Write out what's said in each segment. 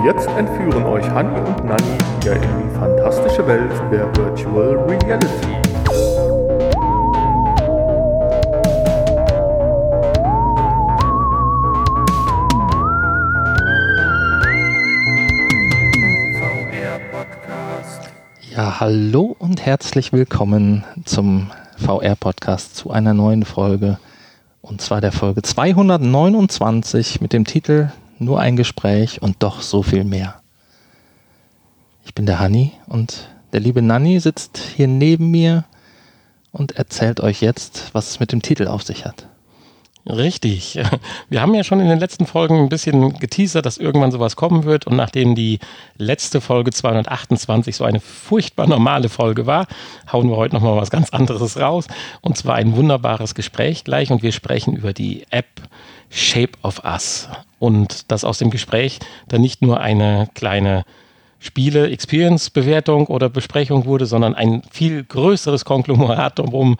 Und jetzt entführen euch Hanni und Nanni wieder in die fantastische Welt der Virtual Reality. Ja, hallo und herzlich willkommen zum VR-Podcast zu einer neuen Folge. Und zwar der Folge 229 mit dem Titel Nur ein Gespräch und doch so viel mehr. Ich bin der Hanni und der liebe Nanni sitzt hier neben mir und erzählt euch jetzt, was es mit dem Titel auf sich hat. Richtig. Wir haben ja schon in den letzten Folgen ein bisschen geteasert, dass irgendwann sowas kommen wird. Und nachdem die letzte Folge 228 so eine furchtbar normale Folge war, hauen wir heute nochmal was ganz anderes raus. Und zwar ein wunderbares Gespräch gleich. Und wir sprechen über die App Shape of Us. Und dass aus dem Gespräch dann nicht nur eine kleine Spiele-Experience-Bewertung oder Besprechung wurde, sondern ein viel größeres Konglomerat drumherum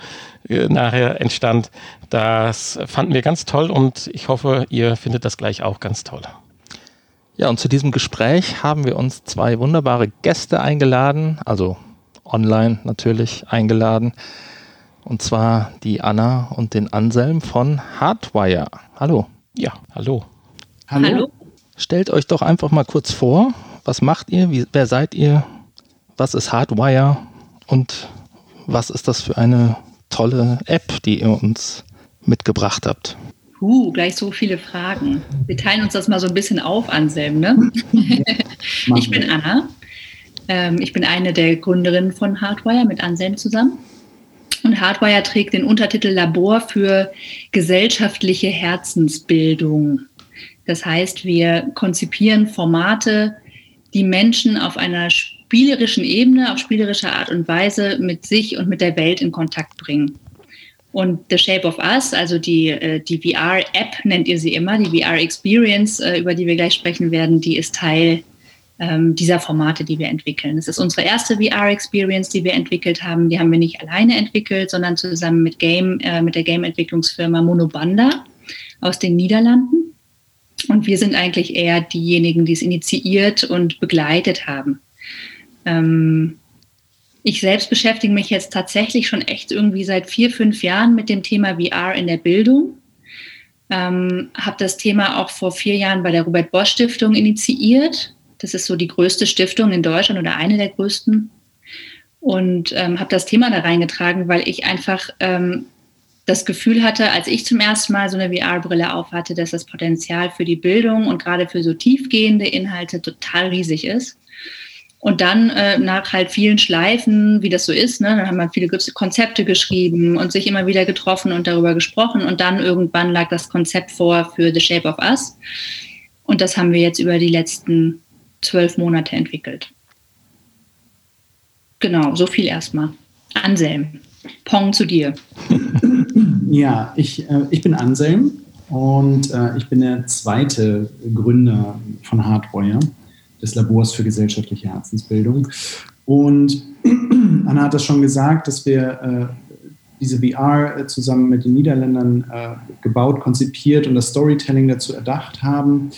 äh, nachher entstand. Das fanden wir ganz toll und ich hoffe, ihr findet das gleich auch ganz toll. Ja, und zu diesem Gespräch haben wir uns zwei wunderbare Gäste eingeladen, also online natürlich eingeladen. Und zwar die Anna und den Anselm von Hardwire. Hallo. Ja, hallo. Hallo. hallo. Stellt euch doch einfach mal kurz vor, was macht ihr? Wie, wer seid ihr? Was ist Hardwire? Und was ist das für eine tolle App, die ihr uns mitgebracht habt? Puh, gleich so viele Fragen. Wir teilen uns das mal so ein bisschen auf, Anselm. Ne? ich bin Anna. Ähm, ich bin eine der Gründerinnen von Hardwire mit Anselm zusammen. Und Hardwire trägt den Untertitel Labor für gesellschaftliche Herzensbildung. Das heißt, wir konzipieren Formate, die Menschen auf einer spielerischen Ebene, auf spielerische Art und Weise mit sich und mit der Welt in Kontakt bringen. Und The Shape of Us, also die, äh, die VR-App nennt ihr sie immer, die VR-Experience, äh, über die wir gleich sprechen werden, die ist Teil ähm, dieser Formate, die wir entwickeln. Es ist unsere erste VR-Experience, die wir entwickelt haben. Die haben wir nicht alleine entwickelt, sondern zusammen mit Game, äh, mit der Game-Entwicklungsfirma Monobanda aus den Niederlanden. Und wir sind eigentlich eher diejenigen, die es initiiert und begleitet haben. Ähm, ich selbst beschäftige mich jetzt tatsächlich schon echt irgendwie seit vier, fünf Jahren mit dem Thema VR in der Bildung. Ähm, habe das Thema auch vor vier Jahren bei der Robert Bosch Stiftung initiiert. Das ist so die größte Stiftung in Deutschland oder eine der größten. Und ähm, habe das Thema da reingetragen, weil ich einfach ähm, das Gefühl hatte, als ich zum ersten Mal so eine VR-Brille aufhatte, dass das Potenzial für die Bildung und gerade für so tiefgehende Inhalte total riesig ist. Und dann äh, nach halt vielen Schleifen, wie das so ist, ne, dann haben wir viele Konzepte geschrieben und sich immer wieder getroffen und darüber gesprochen. Und dann irgendwann lag das Konzept vor für The Shape of Us. Und das haben wir jetzt über die letzten zwölf Monate entwickelt. Genau, so viel erstmal. Anselm, Pong zu dir. Ja, ich, äh, ich bin Anselm und äh, ich bin der zweite Gründer von Hardwire, des Labors für gesellschaftliche Herzensbildung. Und Anna hat das schon gesagt, dass wir äh, diese VR äh, zusammen mit den Niederländern äh, gebaut, konzipiert und das Storytelling dazu erdacht haben.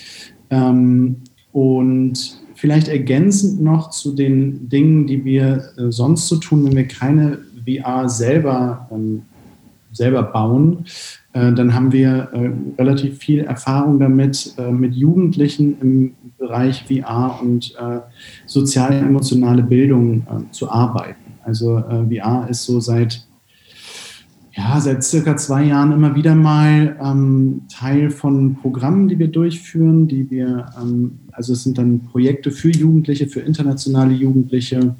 Ähm, und vielleicht ergänzend noch zu den Dingen, die wir äh, sonst so tun, wenn wir keine VR selber ähm, selber bauen, äh, dann haben wir äh, relativ viel Erfahrung damit, äh, mit Jugendlichen im Bereich VR und sozial-emotionale Bildung zu arbeiten. Also VR ist so seit ja, seit circa zwei Jahren immer wieder mal ähm, Teil von Programmen, die wir durchführen, die wir, ähm, also es sind dann Projekte für Jugendliche, für internationale Jugendliche,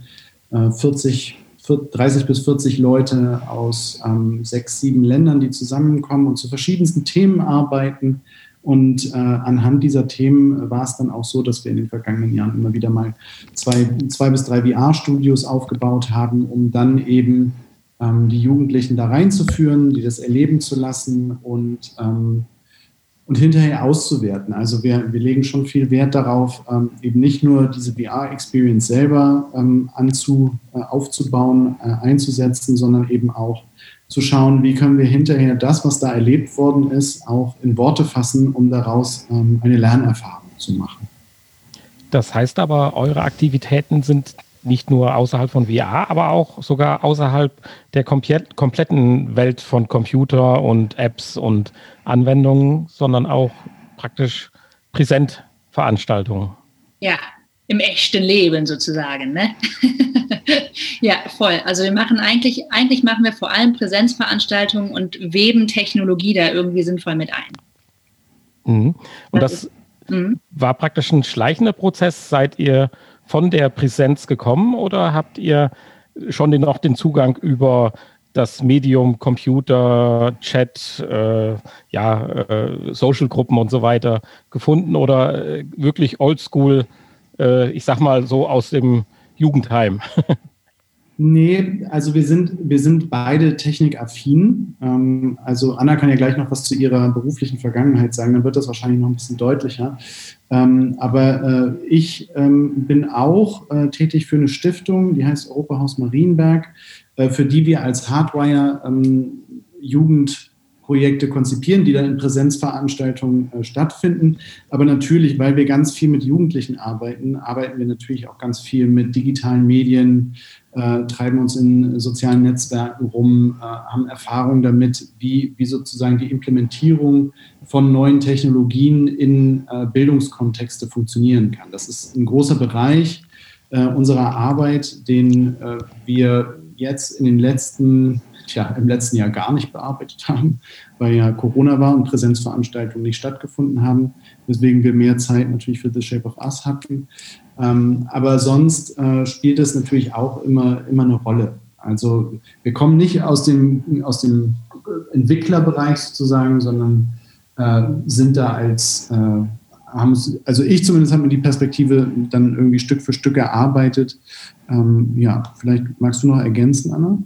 äh, 40 30 bis 40 Leute aus ähm, sechs, sieben Ländern, die zusammenkommen und zu verschiedensten Themen arbeiten. Und äh, anhand dieser Themen war es dann auch so, dass wir in den vergangenen Jahren immer wieder mal zwei, zwei bis drei VR-Studios aufgebaut haben, um dann eben die Jugendlichen da reinzuführen, die das erleben zu lassen und ähm, und hinterher auszuwerten. Also wir, wir legen schon viel Wert darauf, ähm, eben nicht nur diese VR-Experience selber ähm, anzu, äh, aufzubauen, äh, einzusetzen, sondern eben auch zu schauen, wie können wir hinterher das, was da erlebt worden ist, auch in Worte fassen, um daraus ähm, eine Lernerfahrung zu machen. Das heißt aber, eure Aktivitäten sind nicht nur außerhalb von VR, aber auch sogar außerhalb der kompletten Welt von Computer und Apps und Anwendungen, sondern auch praktisch Präsentveranstaltungen. Ja, im echten Leben sozusagen. Ne? ja, voll. Also wir machen eigentlich, eigentlich machen wir vor allem Präsenzveranstaltungen und weben Technologie da irgendwie sinnvoll mit ein. Mhm. Und das, das ist, mhm. war praktisch ein schleichender Prozess. Seid ihr von der Präsenz gekommen oder habt ihr schon den, noch den Zugang über das Medium Computer, Chat, äh, ja, äh, Social-Gruppen und so weiter gefunden oder äh, wirklich oldschool, äh, ich sag mal so aus dem Jugendheim? Nee, also wir sind, wir sind beide technikaffin. Ähm, also Anna kann ja gleich noch was zu ihrer beruflichen Vergangenheit sagen, dann wird das wahrscheinlich noch ein bisschen deutlicher. Ähm, aber äh, ich ähm, bin auch äh, tätig für eine Stiftung, die heißt Europahaus Marienberg, äh, für die wir als Hardwire ähm, Jugend Projekte konzipieren, die dann in Präsenzveranstaltungen äh, stattfinden. Aber natürlich, weil wir ganz viel mit Jugendlichen arbeiten, arbeiten wir natürlich auch ganz viel mit digitalen Medien, äh, treiben uns in sozialen Netzwerken rum, äh, haben Erfahrung damit, wie, wie sozusagen die Implementierung von neuen Technologien in äh, Bildungskontexte funktionieren kann. Das ist ein großer Bereich äh, unserer Arbeit, den äh, wir jetzt in den letzten tja, im letzten Jahr gar nicht bearbeitet haben, weil ja Corona war und Präsenzveranstaltungen nicht stattgefunden haben, weswegen wir mehr Zeit natürlich für The Shape of Us hatten. Ähm, aber sonst äh, spielt es natürlich auch immer, immer eine Rolle. Also wir kommen nicht aus dem, aus dem Entwicklerbereich sozusagen, sondern äh, sind da als, äh, haben also ich zumindest habe mir die Perspektive dann irgendwie Stück für Stück erarbeitet. Ähm, ja, vielleicht magst du noch ergänzen, Anna?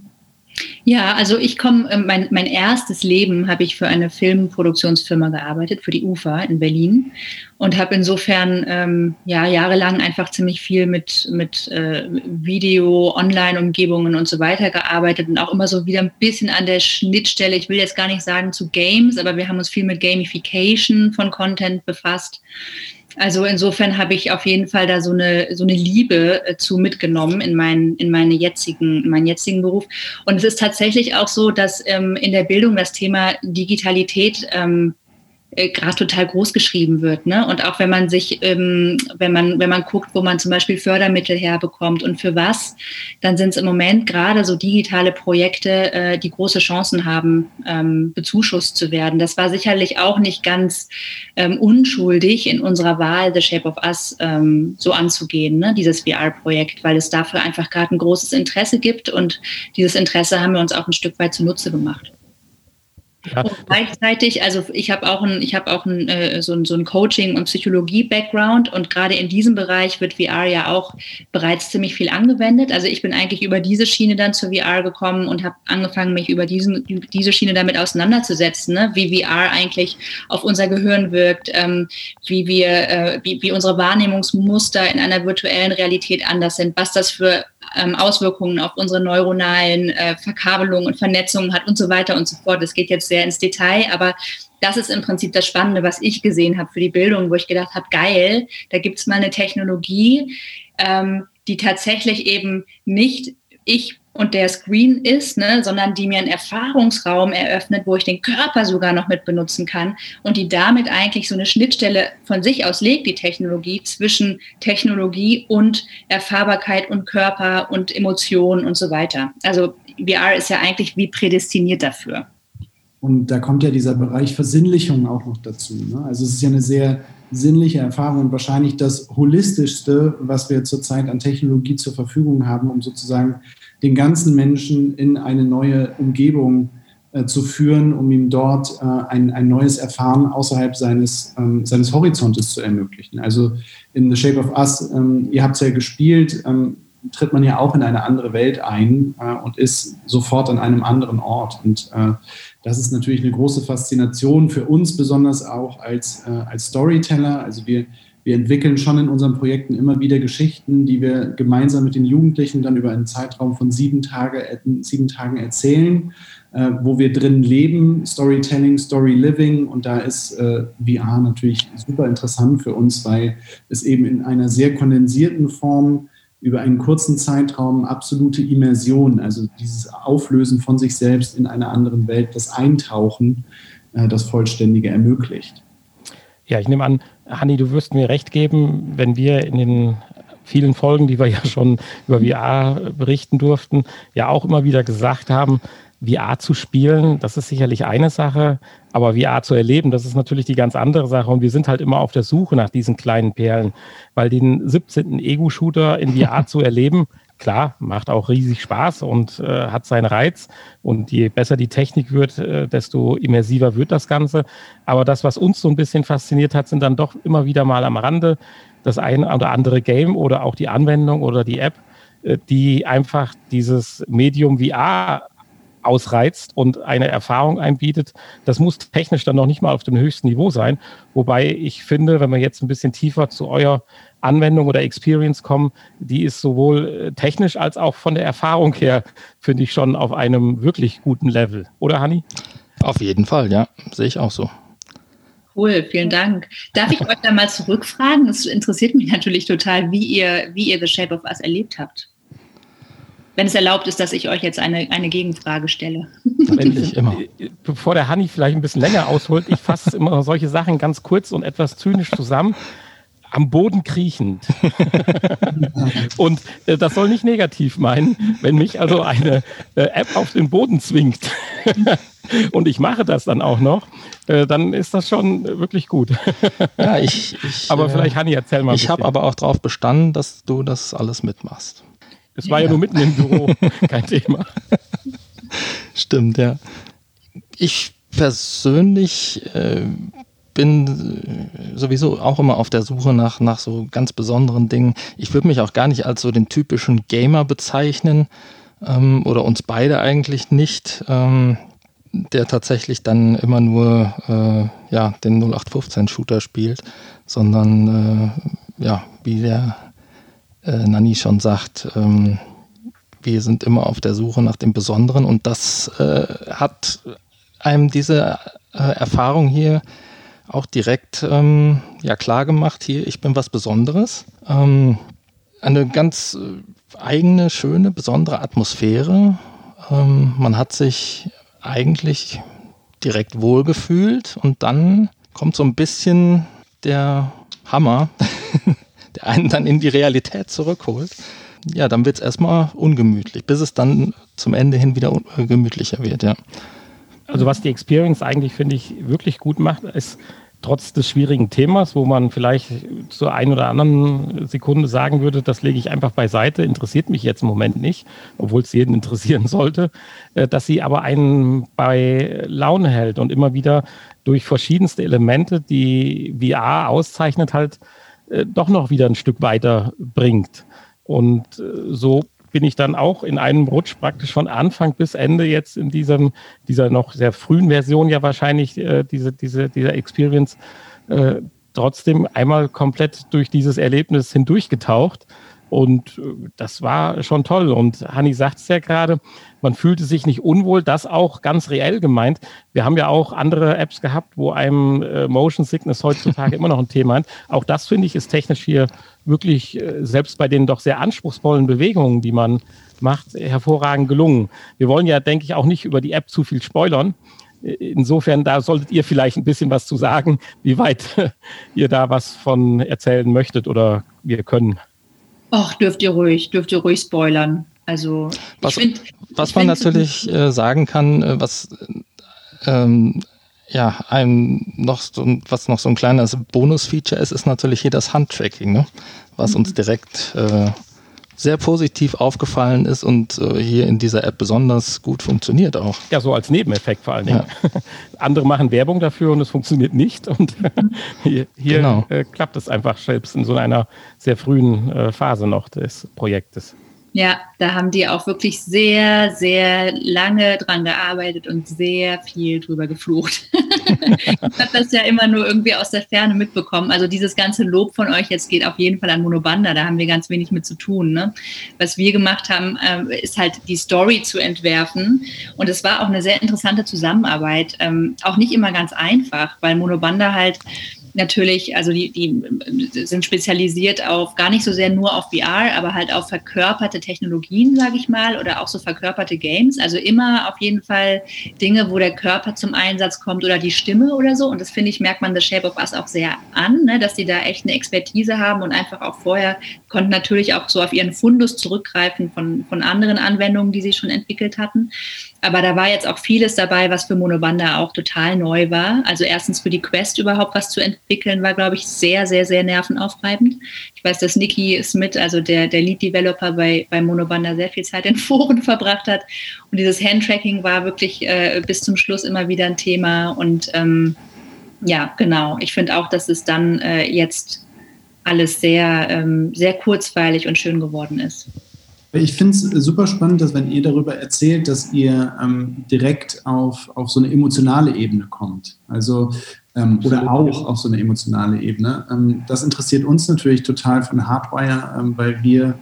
Ja, also ich komme, ähm, mein, mein erstes Leben habe ich für eine Filmproduktionsfirma gearbeitet, für die UFA in Berlin und habe insofern ähm, ja jahrelang einfach ziemlich viel mit, mit äh, Video, Online-Umgebungen und so weiter gearbeitet und auch immer so wieder ein bisschen an der Schnittstelle, ich will jetzt gar nicht sagen zu Games, aber wir haben uns viel mit Gamification von Content befasst. Also insofern habe ich auf jeden Fall da so eine, so eine Liebe äh, zu mitgenommen in, mein, in, meine jetzigen, in meinen jetzigen Beruf. Und es ist tatsächlich auch so, dass ähm, in der Bildung das Thema Digitalität ähm, äh, gerade total groß geschrieben wird. Ne? Und auch wenn man sich, ähm, wenn man, wenn man guckt, wo man zum Beispiel Fördermittel herbekommt und für was, dann sind es im Moment gerade so digitale Projekte, äh, die große Chancen haben, ähm, bezuschusst zu werden. Das war sicherlich auch nicht ganz ähm, unschuldig in unserer Wahl, The Shape of Us ähm, so anzugehen, ne? dieses VR-Projekt, weil es dafür einfach gerade ein großes Interesse gibt und dieses Interesse haben wir uns auch ein Stück weit zunutze gemacht. Ja. Gleichzeitig, also ich habe auch ein, ich habe auch ein, äh, so, ein, so ein Coaching- und Psychologie-Background und gerade in diesem Bereich wird VR ja auch bereits ziemlich viel angewendet. Also ich bin eigentlich über diese Schiene dann zur VR gekommen und habe angefangen, mich über diesen, diese Schiene damit auseinanderzusetzen, ne? wie VR eigentlich auf unser Gehirn wirkt, ähm, wie wir, äh, wie, wie unsere Wahrnehmungsmuster in einer virtuellen Realität anders sind, was das für ähm, Auswirkungen auf unsere neuronalen äh, Verkabelungen und Vernetzungen hat und so weiter und so fort. Das geht jetzt sehr ins Detail, aber das ist im Prinzip das Spannende, was ich gesehen habe für die Bildung, wo ich gedacht habe, geil, da gibt es mal eine Technologie, ähm, die tatsächlich eben nicht ich und der Screen ist, ne, sondern die mir einen Erfahrungsraum eröffnet, wo ich den Körper sogar noch mit benutzen kann und die damit eigentlich so eine Schnittstelle von sich aus legt, die Technologie, zwischen Technologie und Erfahrbarkeit und Körper und Emotionen und so weiter. Also VR ist ja eigentlich wie prädestiniert dafür. Und da kommt ja dieser Bereich Versinnlichung auch noch dazu. Ne? Also es ist ja eine sehr sinnliche Erfahrung und wahrscheinlich das holistischste, was wir zurzeit an Technologie zur Verfügung haben, um sozusagen den ganzen Menschen in eine neue Umgebung äh, zu führen, um ihm dort äh, ein, ein neues Erfahren außerhalb seines, ähm, seines Horizontes zu ermöglichen. Also in The Shape of Us, ähm, ihr habt es ja gespielt, ähm, tritt man ja auch in eine andere Welt ein äh, und ist sofort an einem anderen Ort. Und äh, das ist natürlich eine große Faszination für uns, besonders auch als, äh, als Storyteller. Also wir wir entwickeln schon in unseren Projekten immer wieder Geschichten, die wir gemeinsam mit den Jugendlichen dann über einen Zeitraum von sieben, Tage, sieben Tagen erzählen. äh, wo wir drin leben, Storytelling, Story Living. Und da ist äh, VR natürlich super interessant für uns, weil es eben in einer sehr kondensierten Form über einen kurzen Zeitraum absolute Immersion, also dieses Auflösen von sich selbst in einer anderen Welt, das Eintauchen, äh, das Vollständige ermöglicht. Ja, ich nehme an, Hanni, du wirst mir recht geben, wenn wir in den vielen Folgen, die wir ja schon über VR berichten durften, ja auch immer wieder gesagt haben, VR zu spielen, das ist sicherlich eine Sache, aber VR zu erleben, das ist natürlich die ganz andere Sache. Und wir sind halt immer auf der Suche nach diesen kleinen Perlen, weil den 17. Ego-Shooter in VR zu erleben, klar, macht auch riesig Spaß und äh, hat seinen Reiz. Und je besser die Technik wird, äh, desto immersiver wird das Ganze. Aber das, was uns so ein bisschen fasziniert hat, sind dann doch immer wieder mal am Rande das ein oder andere Game oder auch die Anwendung oder die App, äh, die einfach dieses Medium VR ausreizt und eine Erfahrung einbietet. Das muss technisch dann noch nicht mal auf dem höchsten Niveau sein. Wobei ich finde, wenn wir jetzt ein bisschen tiefer zu eurer Anwendung oder Experience kommen, die ist sowohl äh, technisch als auch von der Erfahrung her, finde ich schon auf einem wirklich guten Level. Oder, Hanni? Auf jeden Fall, ja. Sehe ich auch so. Cool, vielen Dank. Darf ich euch da mal zurückfragen? Es interessiert mich natürlich total, wie ihr, wie ihr The Shape of Us erlebt habt wenn es erlaubt ist, dass ich euch jetzt eine, eine Gegenfrage stelle. Ich, immer. Bevor der Hanni vielleicht ein bisschen länger ausholt, ich fasse immer solche Sachen ganz kurz und etwas zynisch zusammen. Am Boden kriechend. und äh, das soll nicht negativ meinen, wenn mich also eine äh, App auf den Boden zwingt. und ich mache das dann auch noch, äh, dann ist das schon wirklich gut. ja, ich, ich aber vielleicht, Hanni, erzähl mal. Ich habe aber auch darauf bestanden, dass du das alles mitmachst. Es war ja. ja nur mitten im Büro, kein Thema. Stimmt, ja. Ich persönlich äh, bin sowieso auch immer auf der Suche nach, nach so ganz besonderen Dingen. Ich würde mich auch gar nicht als so den typischen Gamer bezeichnen ähm, oder uns beide eigentlich nicht, ähm, der tatsächlich dann immer nur äh, ja, den 0815-Shooter spielt, sondern äh, ja, wie der äh, Nanni schon sagt, ähm, wir sind immer auf der Suche nach dem Besonderen und das äh, hat einem diese äh, Erfahrung hier auch direkt ähm, ja, klar gemacht, hier, ich bin was Besonderes. Ähm, eine ganz äh, eigene, schöne, besondere Atmosphäre. Ähm, man hat sich eigentlich direkt wohlgefühlt und dann kommt so ein bisschen der Hammer der einen dann in die Realität zurückholt, ja, dann wird es erstmal ungemütlich, bis es dann zum Ende hin wieder äh, gemütlicher wird, ja. Also was die Experience eigentlich, finde ich, wirklich gut macht, ist trotz des schwierigen Themas, wo man vielleicht zur einen oder anderen Sekunde sagen würde, das lege ich einfach beiseite, interessiert mich jetzt im Moment nicht, obwohl es jeden interessieren sollte, äh, dass sie aber einen bei Laune hält und immer wieder durch verschiedenste Elemente, die VR auszeichnet, halt äh, doch noch wieder ein Stück weiter bringt. Und äh, so bin ich dann auch in einem Rutsch praktisch von Anfang bis Ende jetzt in diesem, dieser noch sehr frühen Version ja wahrscheinlich äh, diese, diese, dieser Experience äh, trotzdem einmal komplett durch dieses Erlebnis hindurchgetaucht und äh, das war schon toll. Und Hanni sagt es ja gerade, man fühlte sich nicht unwohl, das auch ganz reell gemeint. Wir haben ja auch andere Apps gehabt, wo einem äh, Motion Sickness heutzutage immer noch ein Thema ist. Auch das finde ich ist technisch hier wirklich, äh, selbst bei den doch sehr anspruchsvollen Bewegungen, die man macht, hervorragend gelungen. Wir wollen ja, denke ich, auch nicht über die App zu viel spoilern. Insofern, da solltet ihr vielleicht ein bisschen was zu sagen, wie weit ihr da was von erzählen möchtet oder wir können. Ach, dürft ihr ruhig, dürft ihr ruhig spoilern. Also, was, find, was man natürlich äh, sagen kann, äh, was ähm, ja, ein noch so, was noch so ein kleines Bonus-Feature ist, ist natürlich hier das Handtracking, ne? was mhm. uns direkt äh, sehr positiv aufgefallen ist und äh, hier in dieser App besonders gut funktioniert auch. Ja, so als Nebeneffekt vor allen Dingen. Ja. Andere machen Werbung dafür und es funktioniert nicht. Und hier, hier genau. äh, klappt es einfach selbst in so einer sehr frühen äh, Phase noch des Projektes. Ja, da haben die auch wirklich sehr, sehr lange dran gearbeitet und sehr viel drüber geflucht. ich habe das ja immer nur irgendwie aus der Ferne mitbekommen. Also dieses ganze Lob von euch jetzt geht auf jeden Fall an Monobanda, da haben wir ganz wenig mit zu tun. Ne? Was wir gemacht haben, äh, ist halt die Story zu entwerfen. Und es war auch eine sehr interessante Zusammenarbeit. Ähm, auch nicht immer ganz einfach, weil Monobanda halt natürlich, also die, die sind spezialisiert auf gar nicht so sehr nur auf VR, aber halt auf verkörperte Technologien, sage ich mal, oder auch so verkörperte Games. Also immer auf jeden Fall Dinge, wo der Körper zum Einsatz kommt oder die Stimme oder so. Und das finde ich, merkt man The Shape of Us auch sehr an, ne? dass die da echt eine Expertise haben und einfach auch vorher konnten natürlich auch so auf ihren Fundus zurückgreifen von, von anderen Anwendungen, die sie schon entwickelt hatten. Aber da war jetzt auch vieles dabei, was für Monobanda auch total neu war. Also erstens für die Quest überhaupt was zu entwickeln, war, glaube ich, sehr, sehr, sehr nervenaufreibend. Ich weiß, dass Nikki Smith, also der, der Lead-Developer bei, bei Monobanda, sehr viel Zeit in Foren verbracht hat. Und dieses Handtracking war wirklich äh, bis zum Schluss immer wieder ein Thema. Und ähm, ja, genau. Ich finde auch, dass es dann äh, jetzt alles sehr, ähm, sehr kurzweilig und schön geworden ist. Ich finde es super spannend, dass wenn ihr darüber erzählt, dass ihr ähm, direkt auf, auf so eine emotionale Ebene kommt. Also ähm, oder auch auf so eine emotionale Ebene. Ähm, das interessiert uns natürlich total von Hardwire, ähm, weil wir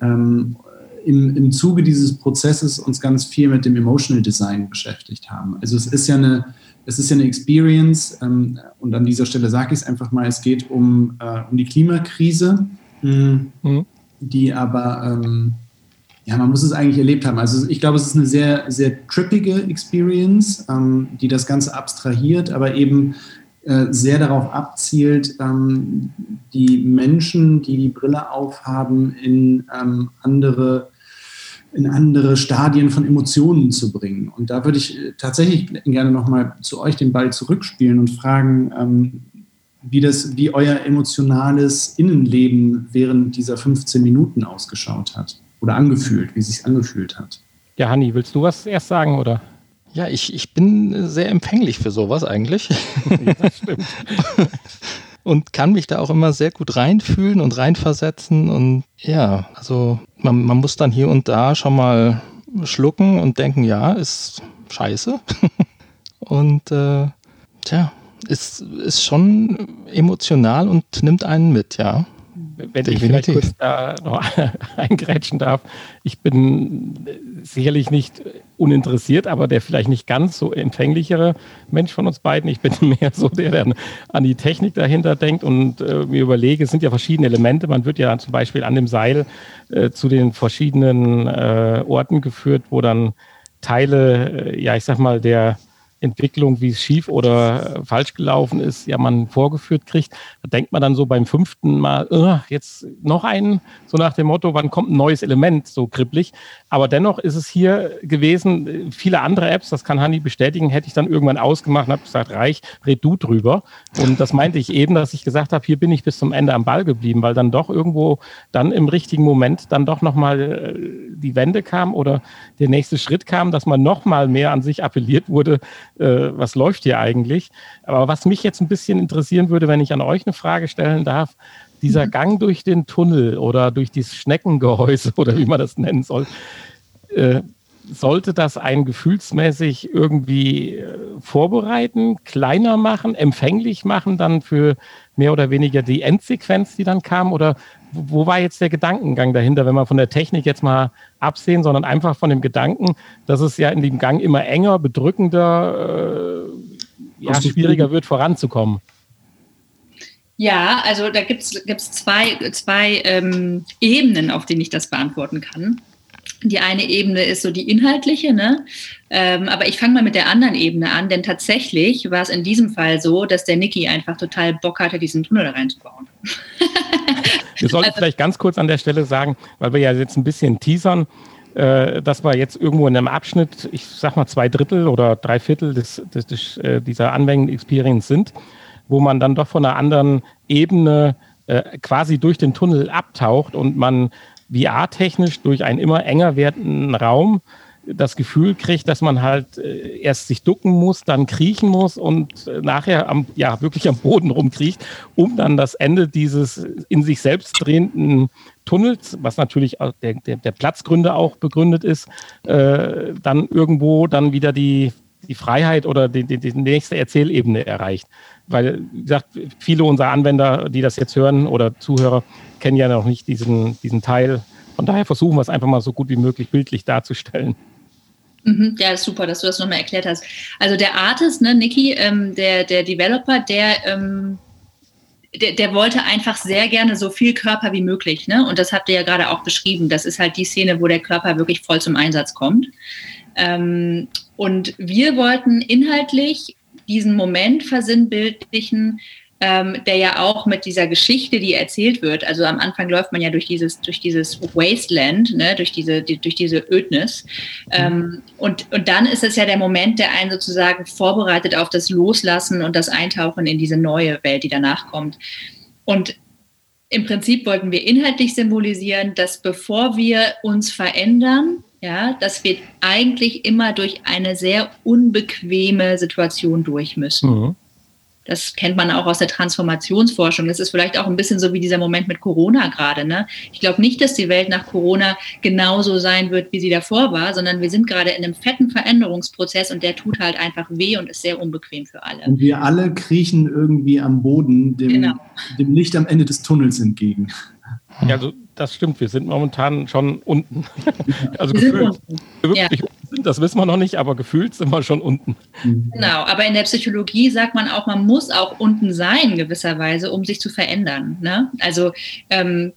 ähm, im, im Zuge dieses Prozesses uns ganz viel mit dem Emotional Design beschäftigt haben. Also es ist ja eine, es ist ja eine Experience ähm, und an dieser Stelle sage ich es einfach mal, es geht um, äh, um die Klimakrise, mh, mhm. die aber ja, man muss es eigentlich erlebt haben. Also ich glaube, es ist eine sehr, sehr trippige Experience, ähm, die das Ganze abstrahiert, aber eben äh, sehr darauf abzielt, ähm, die Menschen, die die Brille aufhaben, in ähm, andere in andere Stadien von Emotionen zu bringen. Und da würde ich äh, tatsächlich gerne nochmal zu euch den Ball zurückspielen und fragen, ähm, wie, das, wie euer emotionales Innenleben während dieser 15 Minuten ausgeschaut hat oder angefühlt, wie es sich angefühlt hat. Ja, Hanni, willst du was erst sagen oder? Ja, ich, ich bin sehr empfänglich für sowas eigentlich. Ja, das stimmt. und kann mich da auch immer sehr gut reinfühlen und reinversetzen. Und ja, also man, man muss dann hier und da schon mal schlucken und denken, ja, ist scheiße. und äh, tja, ist, ist schon emotional und nimmt einen mit, ja wenn Definitiv. ich vielleicht kurz da noch eingrätschen darf, ich bin sicherlich nicht uninteressiert, aber der vielleicht nicht ganz so empfänglichere Mensch von uns beiden. Ich bin mehr so der, der an die Technik dahinter denkt und äh, mir überlege, es sind ja verschiedene Elemente. Man wird ja zum Beispiel an dem Seil äh, zu den verschiedenen äh, Orten geführt, wo dann Teile, äh, ja, ich sag mal, der Entwicklung, wie es schief oder äh, falsch gelaufen ist, ja man vorgeführt kriegt. Da denkt man dann so beim fünften Mal, uh, jetzt noch einen, so nach dem Motto, wann kommt ein neues Element, so kribbelig. Aber dennoch ist es hier gewesen, viele andere Apps, das kann Hanni bestätigen, hätte ich dann irgendwann ausgemacht und habe gesagt, reich, red du drüber. Und das meinte ich eben, dass ich gesagt habe, hier bin ich bis zum Ende am Ball geblieben, weil dann doch irgendwo dann im richtigen Moment dann doch nochmal äh, die Wende kam oder der nächste Schritt kam, dass man nochmal mehr an sich appelliert wurde, äh, was läuft hier eigentlich. Aber was mich jetzt ein bisschen interessieren würde, wenn ich an euch eine Frage stellen darf, dieser mhm. Gang durch den Tunnel oder durch dieses Schneckengehäuse oder wie man das nennen soll, äh, sollte das einen gefühlsmäßig irgendwie äh, vorbereiten, kleiner machen, empfänglich machen, dann für mehr oder weniger die Endsequenz, die dann kam? Oder wo war jetzt der Gedankengang dahinter, wenn wir von der Technik jetzt mal absehen, sondern einfach von dem Gedanken, dass es ja in dem Gang immer enger, bedrückender, äh, ja, schwieriger wird, voranzukommen? Ja, also da gibt es zwei, zwei ähm, Ebenen, auf denen ich das beantworten kann. Die eine Ebene ist so die inhaltliche, ne? Ähm, aber ich fange mal mit der anderen Ebene an, denn tatsächlich war es in diesem Fall so, dass der Niki einfach total Bock hatte, diesen Tunnel reinzubauen. wir sollten also, vielleicht ganz kurz an der Stelle sagen, weil wir ja jetzt ein bisschen teasern, äh, dass wir jetzt irgendwo in einem Abschnitt, ich sag mal zwei Drittel oder drei Viertel des, des, des äh, dieser Anwendung-Experience sind, wo man dann doch von einer anderen Ebene äh, quasi durch den Tunnel abtaucht und man VR-technisch durch einen immer enger werdenden Raum das Gefühl kriegt, dass man halt äh, erst sich ducken muss, dann kriechen muss und äh, nachher am, ja, wirklich am Boden rumkriecht, um dann das Ende dieses in sich selbst drehenden Tunnels, was natürlich der, der, der Platzgründe auch begründet ist, äh, dann irgendwo dann wieder die, die Freiheit oder die, die, die nächste Erzählebene erreicht. Weil, wie gesagt, viele unserer Anwender, die das jetzt hören oder Zuhörer, kennen ja noch nicht diesen, diesen Teil. Von daher versuchen wir es einfach mal so gut wie möglich bildlich darzustellen. Mhm, ja, super, dass du das nochmal erklärt hast. Also der Artist, ne, Niki, ähm, der, der Developer, der, ähm, der, der, wollte einfach sehr gerne so viel Körper wie möglich. Ne? Und das habt ihr ja gerade auch beschrieben. Das ist halt die Szene, wo der Körper wirklich voll zum Einsatz kommt. Ähm, und wir wollten inhaltlich diesen Moment versinnbildlichen, ähm, der ja auch mit dieser Geschichte, die erzählt wird, also am Anfang läuft man ja durch dieses, durch dieses Wasteland, ne, durch, diese, die, durch diese Ödnis. Ähm, und, und dann ist es ja der Moment, der einen sozusagen vorbereitet auf das Loslassen und das Eintauchen in diese neue Welt, die danach kommt. Und im Prinzip wollten wir inhaltlich symbolisieren, dass bevor wir uns verändern, ja, dass wir eigentlich immer durch eine sehr unbequeme Situation durch müssen. Mhm. Das kennt man auch aus der Transformationsforschung. Das ist vielleicht auch ein bisschen so wie dieser Moment mit Corona gerade. Ne? Ich glaube nicht, dass die Welt nach Corona genauso sein wird, wie sie davor war, sondern wir sind gerade in einem fetten Veränderungsprozess und der tut halt einfach weh und ist sehr unbequem für alle. Und wir alle kriechen irgendwie am Boden dem, genau. dem Licht am Ende des Tunnels entgegen. Ja, also das stimmt. Wir sind momentan schon unten. also gefühlt. Wirklich ja. Unten, das wissen wir noch nicht, aber gefühlt sind wir schon unten. Genau, aber in der Psychologie sagt man auch, man muss auch unten sein, gewisserweise, um sich zu verändern. Ne? Also ähm,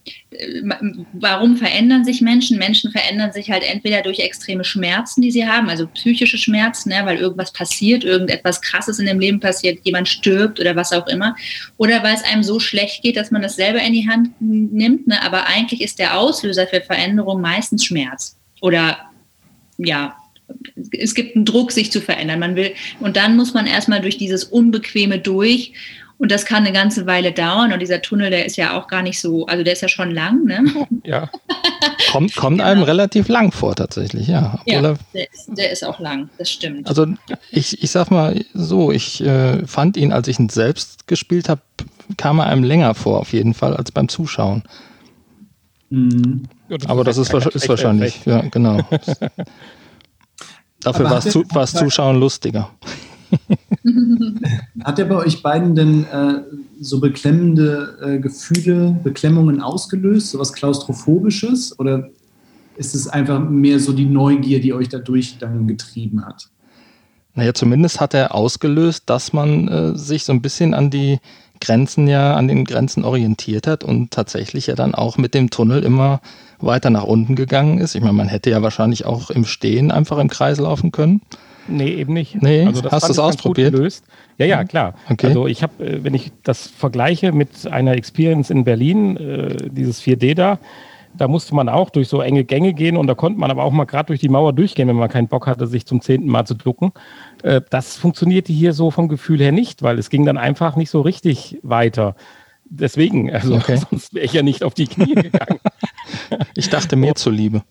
warum verändern sich Menschen? Menschen verändern sich halt entweder durch extreme Schmerzen, die sie haben, also psychische Schmerzen, ne, weil irgendwas passiert, irgendetwas Krasses in dem Leben passiert, jemand stirbt oder was auch immer, oder weil es einem so schlecht geht, dass man das selber in die Hand nimmt, ne, aber eigentlich ist der Auslöser für Veränderung meistens Schmerz oder ja, es gibt einen Druck, sich zu verändern. Man will, und dann muss man erstmal durch dieses Unbequeme durch und das kann eine ganze Weile dauern. Und dieser Tunnel, der ist ja auch gar nicht so, also der ist ja schon lang, ne? Ja. kommt kommt genau. einem relativ lang vor, tatsächlich, ja. ja der ist, der, ist, auch lang, das stimmt. Also ich, ich sag mal so, ich äh, fand ihn, als ich ihn selbst gespielt habe, kam er einem länger vor, auf jeden Fall, als beim Zuschauen. Mhm. Ja, das Aber das ist, ist wahrscheinlich, ja, genau. Dafür war es Zuschauen lustiger. Hat er bei euch beiden denn äh, so beklemmende äh, Gefühle, Beklemmungen ausgelöst, so was Klaustrophobisches? Oder ist es einfach mehr so die Neugier, die euch dadurch dann getrieben hat? Naja, zumindest hat er ausgelöst, dass man äh, sich so ein bisschen an die Grenzen ja, an den Grenzen orientiert hat und tatsächlich ja dann auch mit dem Tunnel immer weiter nach unten gegangen ist. Ich meine, man hätte ja wahrscheinlich auch im Stehen einfach im Kreis laufen können. Nee, eben nicht. Nee, also das hast du es ausprobiert? Ja, ja, klar. Okay. Also ich habe, äh, wenn ich das vergleiche mit einer Experience in Berlin, äh, dieses 4D da, da musste man auch durch so enge Gänge gehen und da konnte man aber auch mal gerade durch die Mauer durchgehen, wenn man keinen Bock hatte, sich zum zehnten Mal zu ducken. Äh, das funktionierte hier so vom Gefühl her nicht, weil es ging dann einfach nicht so richtig weiter. Deswegen, also okay. sonst wäre ich ja nicht auf die Knie gegangen. ich dachte mehr zuliebe.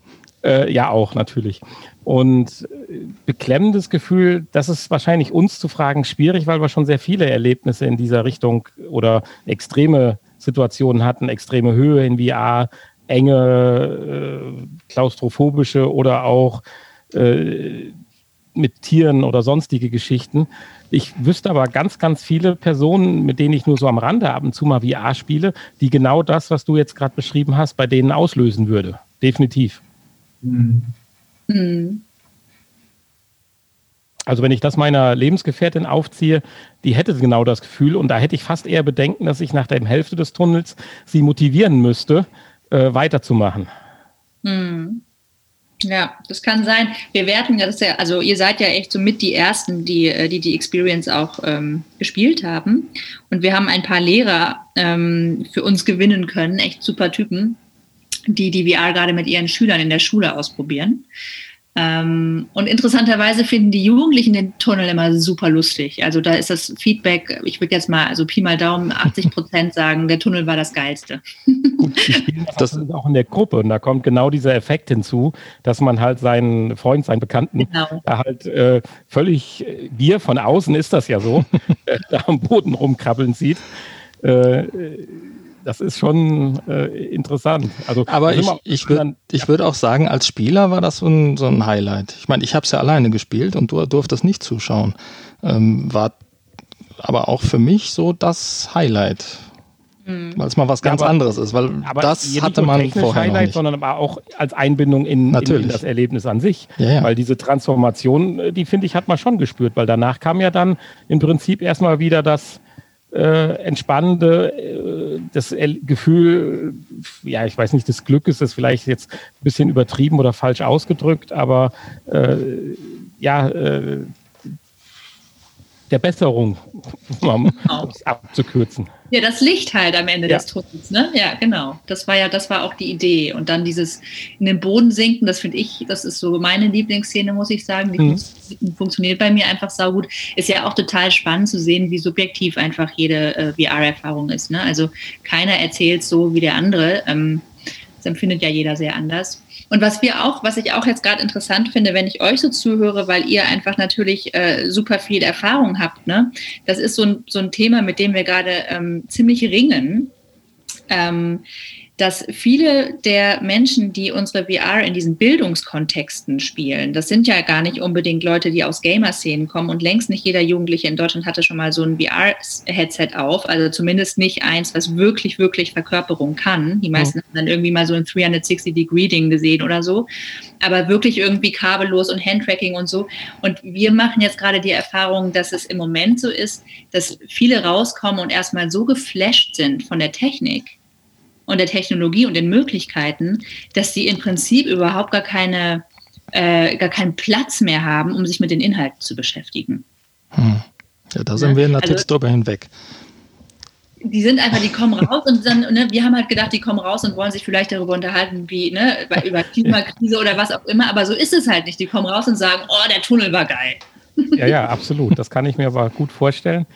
Äh, ja, auch natürlich. Und äh, beklemmendes Gefühl, das ist wahrscheinlich uns zu fragen schwierig, weil wir schon sehr viele Erlebnisse in dieser Richtung oder extreme Situationen hatten, extreme Höhe in VR, enge, äh, klaustrophobische oder auch äh, mit Tieren oder sonstige Geschichten. Ich wüsste aber ganz, ganz viele Personen, mit denen ich nur so am Rande ab und zu mal VR spiele, die genau das, was du jetzt gerade beschrieben hast, bei denen auslösen würde. Definitiv. Mhm. Mhm. Also wenn ich das meiner Lebensgefährtin aufziehe, die hätte genau das Gefühl und da hätte ich fast eher Bedenken, dass ich nach der Hälfte des Tunnels sie motivieren müsste, äh, weiterzumachen. Mhm. Ja, das kann sein. Wir werten das ja, also ihr seid ja echt so mit die Ersten, die äh, die, die Experience auch ähm, gespielt haben. Und wir haben ein paar Lehrer ähm, für uns gewinnen können, echt super Typen, die die VR gerade mit ihren Schülern in der Schule ausprobieren. Ähm, und interessanterweise finden die Jugendlichen den Tunnel immer super lustig. Also da ist das Feedback, ich würde jetzt mal, also Pi mal Daumen, 80 Prozent sagen, der Tunnel war das Geilste. Gut, die spielen das auch in der Gruppe und da kommt genau dieser Effekt hinzu, dass man halt seinen Freund, seinen Bekannten genau. halt äh, völlig, wir von außen ist das ja so, da am Boden rumkrabbeln sieht. Äh, das ist schon äh, interessant. Also, Aber ich, ich, würd, ich würde auch sagen, als Spieler war das so ein, so ein Highlight. Ich meine, ich habe es ja alleine gespielt und du durftest nicht zuschauen. Ähm, war aber auch für mich so das Highlight. Mhm. Weil es mal was ganz ja, aber, anderes ist, weil das hatte man vorher Highlight, noch nicht. sondern aber auch als Einbindung in, in, in das Erlebnis an sich. Ja, ja. Weil diese Transformation, äh, die finde ich, hat man schon gespürt, weil danach kam ja dann im Prinzip erstmal wieder das, äh, entspannende, äh, das Gefühl, ja, ich weiß nicht, des Glückes ist vielleicht jetzt ein bisschen übertrieben oder falsch ausgedrückt, aber äh, ja, äh, der Besserung, um es abzukürzen. Ja, das Licht halt am Ende ja. des Tunnels, ne? Ja, genau. Das war ja, das war auch die Idee. Und dann dieses in den Boden sinken, das finde ich, das ist so meine Lieblingsszene, muss ich sagen. Die mhm. fun funktioniert bei mir einfach saugut. Ist ja auch total spannend zu sehen, wie subjektiv einfach jede äh, VR-Erfahrung ist. Ne? Also keiner erzählt so wie der andere. Ähm, das empfindet ja jeder sehr anders. Und was wir auch, was ich auch jetzt gerade interessant finde, wenn ich euch so zuhöre, weil ihr einfach natürlich äh, super viel Erfahrung habt, ne? Das ist so ein, so ein Thema, mit dem wir gerade ähm, ziemlich ringen. Ähm, dass viele der Menschen, die unsere VR in diesen Bildungskontexten spielen, das sind ja gar nicht unbedingt Leute, die aus Gamer-Szenen kommen und längst nicht jeder Jugendliche in Deutschland hatte schon mal so ein VR-Headset auf, also zumindest nicht eins, was wirklich, wirklich Verkörperung kann. Die meisten ja. haben dann irgendwie mal so ein 360-Degree-Ding gesehen oder so, aber wirklich irgendwie kabellos und Handtracking und so. Und wir machen jetzt gerade die Erfahrung, dass es im Moment so ist, dass viele rauskommen und erstmal so geflasht sind von der Technik, und der Technologie und den Möglichkeiten, dass sie im Prinzip überhaupt gar keine, äh, gar keinen Platz mehr haben, um sich mit den Inhalten zu beschäftigen. Hm. Ja, da sind ja? wir natürlich also, drüber hinweg. Die sind einfach, die kommen raus und dann, ne, wir haben halt gedacht, die kommen raus und wollen sich vielleicht darüber unterhalten, wie, ne, über Klimakrise oder was auch immer, aber so ist es halt nicht. Die kommen raus und sagen, oh, der Tunnel war geil. Ja, ja, absolut. Das kann ich mir aber gut vorstellen,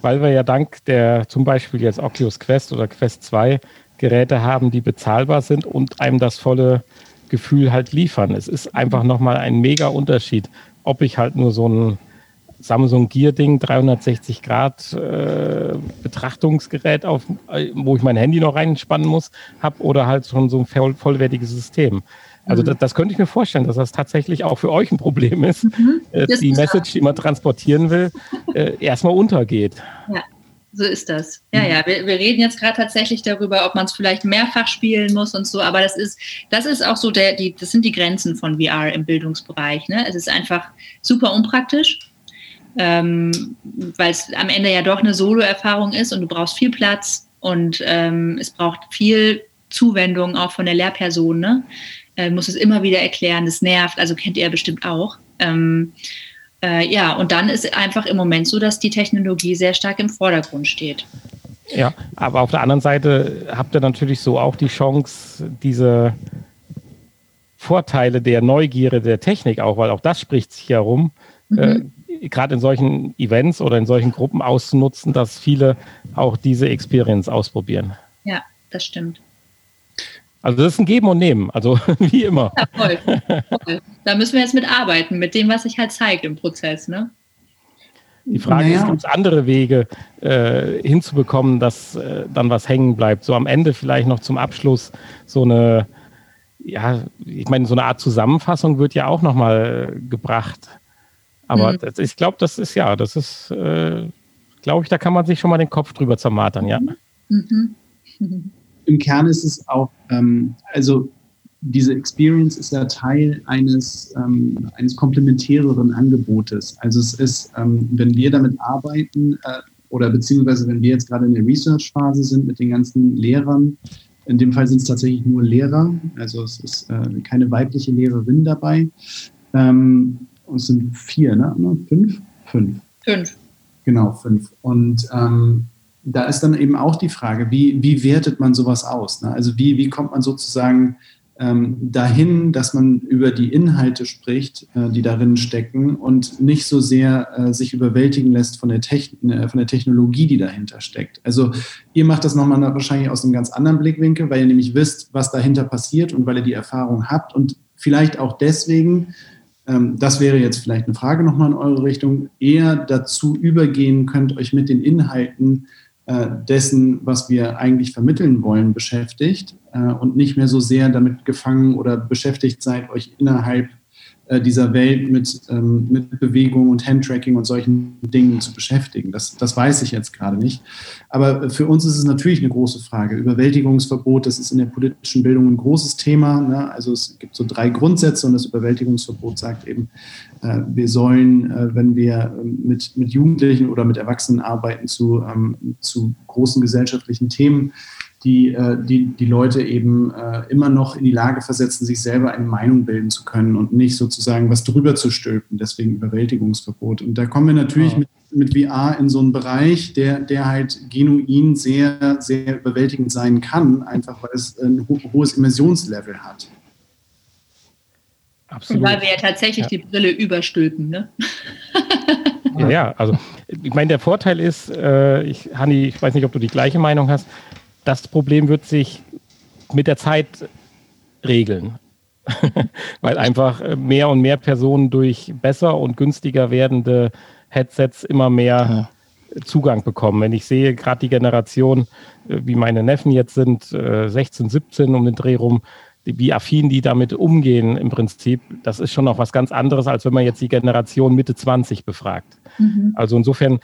weil wir ja dank der zum Beispiel jetzt Oculus Quest oder Quest 2 Geräte haben, die bezahlbar sind und einem das volle Gefühl halt liefern. Es ist einfach nochmal ein mega Unterschied, ob ich halt nur so ein Samsung Gear Ding 360 Grad äh, Betrachtungsgerät auf, äh, wo ich mein Handy noch reinspannen muss, habe oder halt schon so ein voll, vollwertiges System. Also mhm. das, das, könnte ich mir vorstellen, dass das tatsächlich auch für euch ein Problem ist, mhm. äh, die Message, die man transportieren will, äh, erstmal untergeht. Ja, so ist das. Ja, mhm. ja, wir, wir reden jetzt gerade tatsächlich darüber, ob man es vielleicht mehrfach spielen muss und so, aber das ist, das ist auch so der, die, das sind die Grenzen von VR im Bildungsbereich. Ne? Es ist einfach super unpraktisch, ähm, weil es am Ende ja doch eine Solo-Erfahrung ist und du brauchst viel Platz und ähm, es braucht viel Zuwendung auch von der Lehrperson. Ne? Äh, muss es immer wieder erklären, das nervt, also kennt ihr ja bestimmt auch. Ähm, äh, ja, und dann ist einfach im Moment so, dass die Technologie sehr stark im Vordergrund steht. Ja, aber auf der anderen Seite habt ihr natürlich so auch die Chance, diese Vorteile der Neugierde der Technik auch, weil auch das spricht sich herum, mhm. äh, gerade in solchen Events oder in solchen Gruppen auszunutzen, dass viele auch diese Experience ausprobieren. Ja, das stimmt. Also das ist ein Geben und Nehmen, also wie immer. Ja, voll, voll. Da müssen wir jetzt mit arbeiten, mit dem, was sich halt zeigt im Prozess, ne? Die Frage naja. ist, gibt es andere Wege äh, hinzubekommen, dass äh, dann was hängen bleibt? So am Ende vielleicht noch zum Abschluss so eine, ja, ich meine, so eine Art Zusammenfassung wird ja auch nochmal äh, gebracht. Aber mhm. das, ich glaube, das ist ja, das ist, äh, glaube ich, da kann man sich schon mal den Kopf drüber zermatern, ja. Mhm. Mhm. im Kern ist es auch, ähm, also diese Experience ist ja Teil eines, ähm, eines komplementäreren Angebotes. Also es ist, ähm, wenn wir damit arbeiten äh, oder beziehungsweise wenn wir jetzt gerade in der Research-Phase sind mit den ganzen Lehrern, in dem Fall sind es tatsächlich nur Lehrer, also es ist äh, keine weibliche Lehrerin dabei. Ähm, und es sind vier, ne? Fünf? Fünf. Fünf. Genau, fünf. Und ähm, da ist dann eben auch die Frage, wie, wie wertet man sowas aus? Ne? Also wie, wie kommt man sozusagen ähm, dahin, dass man über die Inhalte spricht, äh, die darin stecken und nicht so sehr äh, sich überwältigen lässt von der, Techn äh, von der Technologie, die dahinter steckt. Also ihr macht das nochmal wahrscheinlich aus einem ganz anderen Blickwinkel, weil ihr nämlich wisst, was dahinter passiert und weil ihr die Erfahrung habt und vielleicht auch deswegen, ähm, das wäre jetzt vielleicht eine Frage nochmal in eure Richtung, eher dazu übergehen könnt, euch mit den Inhalten dessen, was wir eigentlich vermitteln wollen, beschäftigt äh, und nicht mehr so sehr damit gefangen oder beschäftigt seid, euch innerhalb äh, dieser Welt mit, ähm, mit Bewegung und Handtracking und solchen Dingen zu beschäftigen. Das, das weiß ich jetzt gerade nicht. Aber für uns ist es natürlich eine große Frage. Überwältigungsverbot, das ist in der politischen Bildung ein großes Thema. Ne? Also es gibt so drei Grundsätze und das Überwältigungsverbot sagt eben, äh, wir sollen, äh, wenn wir ähm, mit, mit Jugendlichen oder mit Erwachsenen arbeiten zu, ähm, zu großen gesellschaftlichen Themen, die, äh, die, die Leute eben äh, immer noch in die Lage versetzen, sich selber eine Meinung bilden zu können und nicht sozusagen was drüber zu stülpen, deswegen Überwältigungsverbot. Und da kommen wir natürlich ja. mit, mit VR in so einen Bereich, der, der halt genuin sehr, sehr überwältigend sein kann, einfach weil es ein ho hohes Immersionslevel hat. Absolut. Und weil wir ja tatsächlich ja. die Brille überstülpen, ne? Ja, ja, also ich meine, der Vorteil ist, äh, ich, Hanni, ich weiß nicht, ob du die gleiche Meinung hast, das Problem wird sich mit der Zeit regeln. Weil einfach äh, mehr und mehr Personen durch besser und günstiger werdende Headsets immer mehr Zugang bekommen. Wenn ich sehe, gerade die Generation, äh, wie meine Neffen jetzt sind, 16, äh, 17 um den Dreh rum, wie affin die damit umgehen im Prinzip, das ist schon noch was ganz anderes, als wenn man jetzt die Generation Mitte 20 befragt. Mhm. Also insofern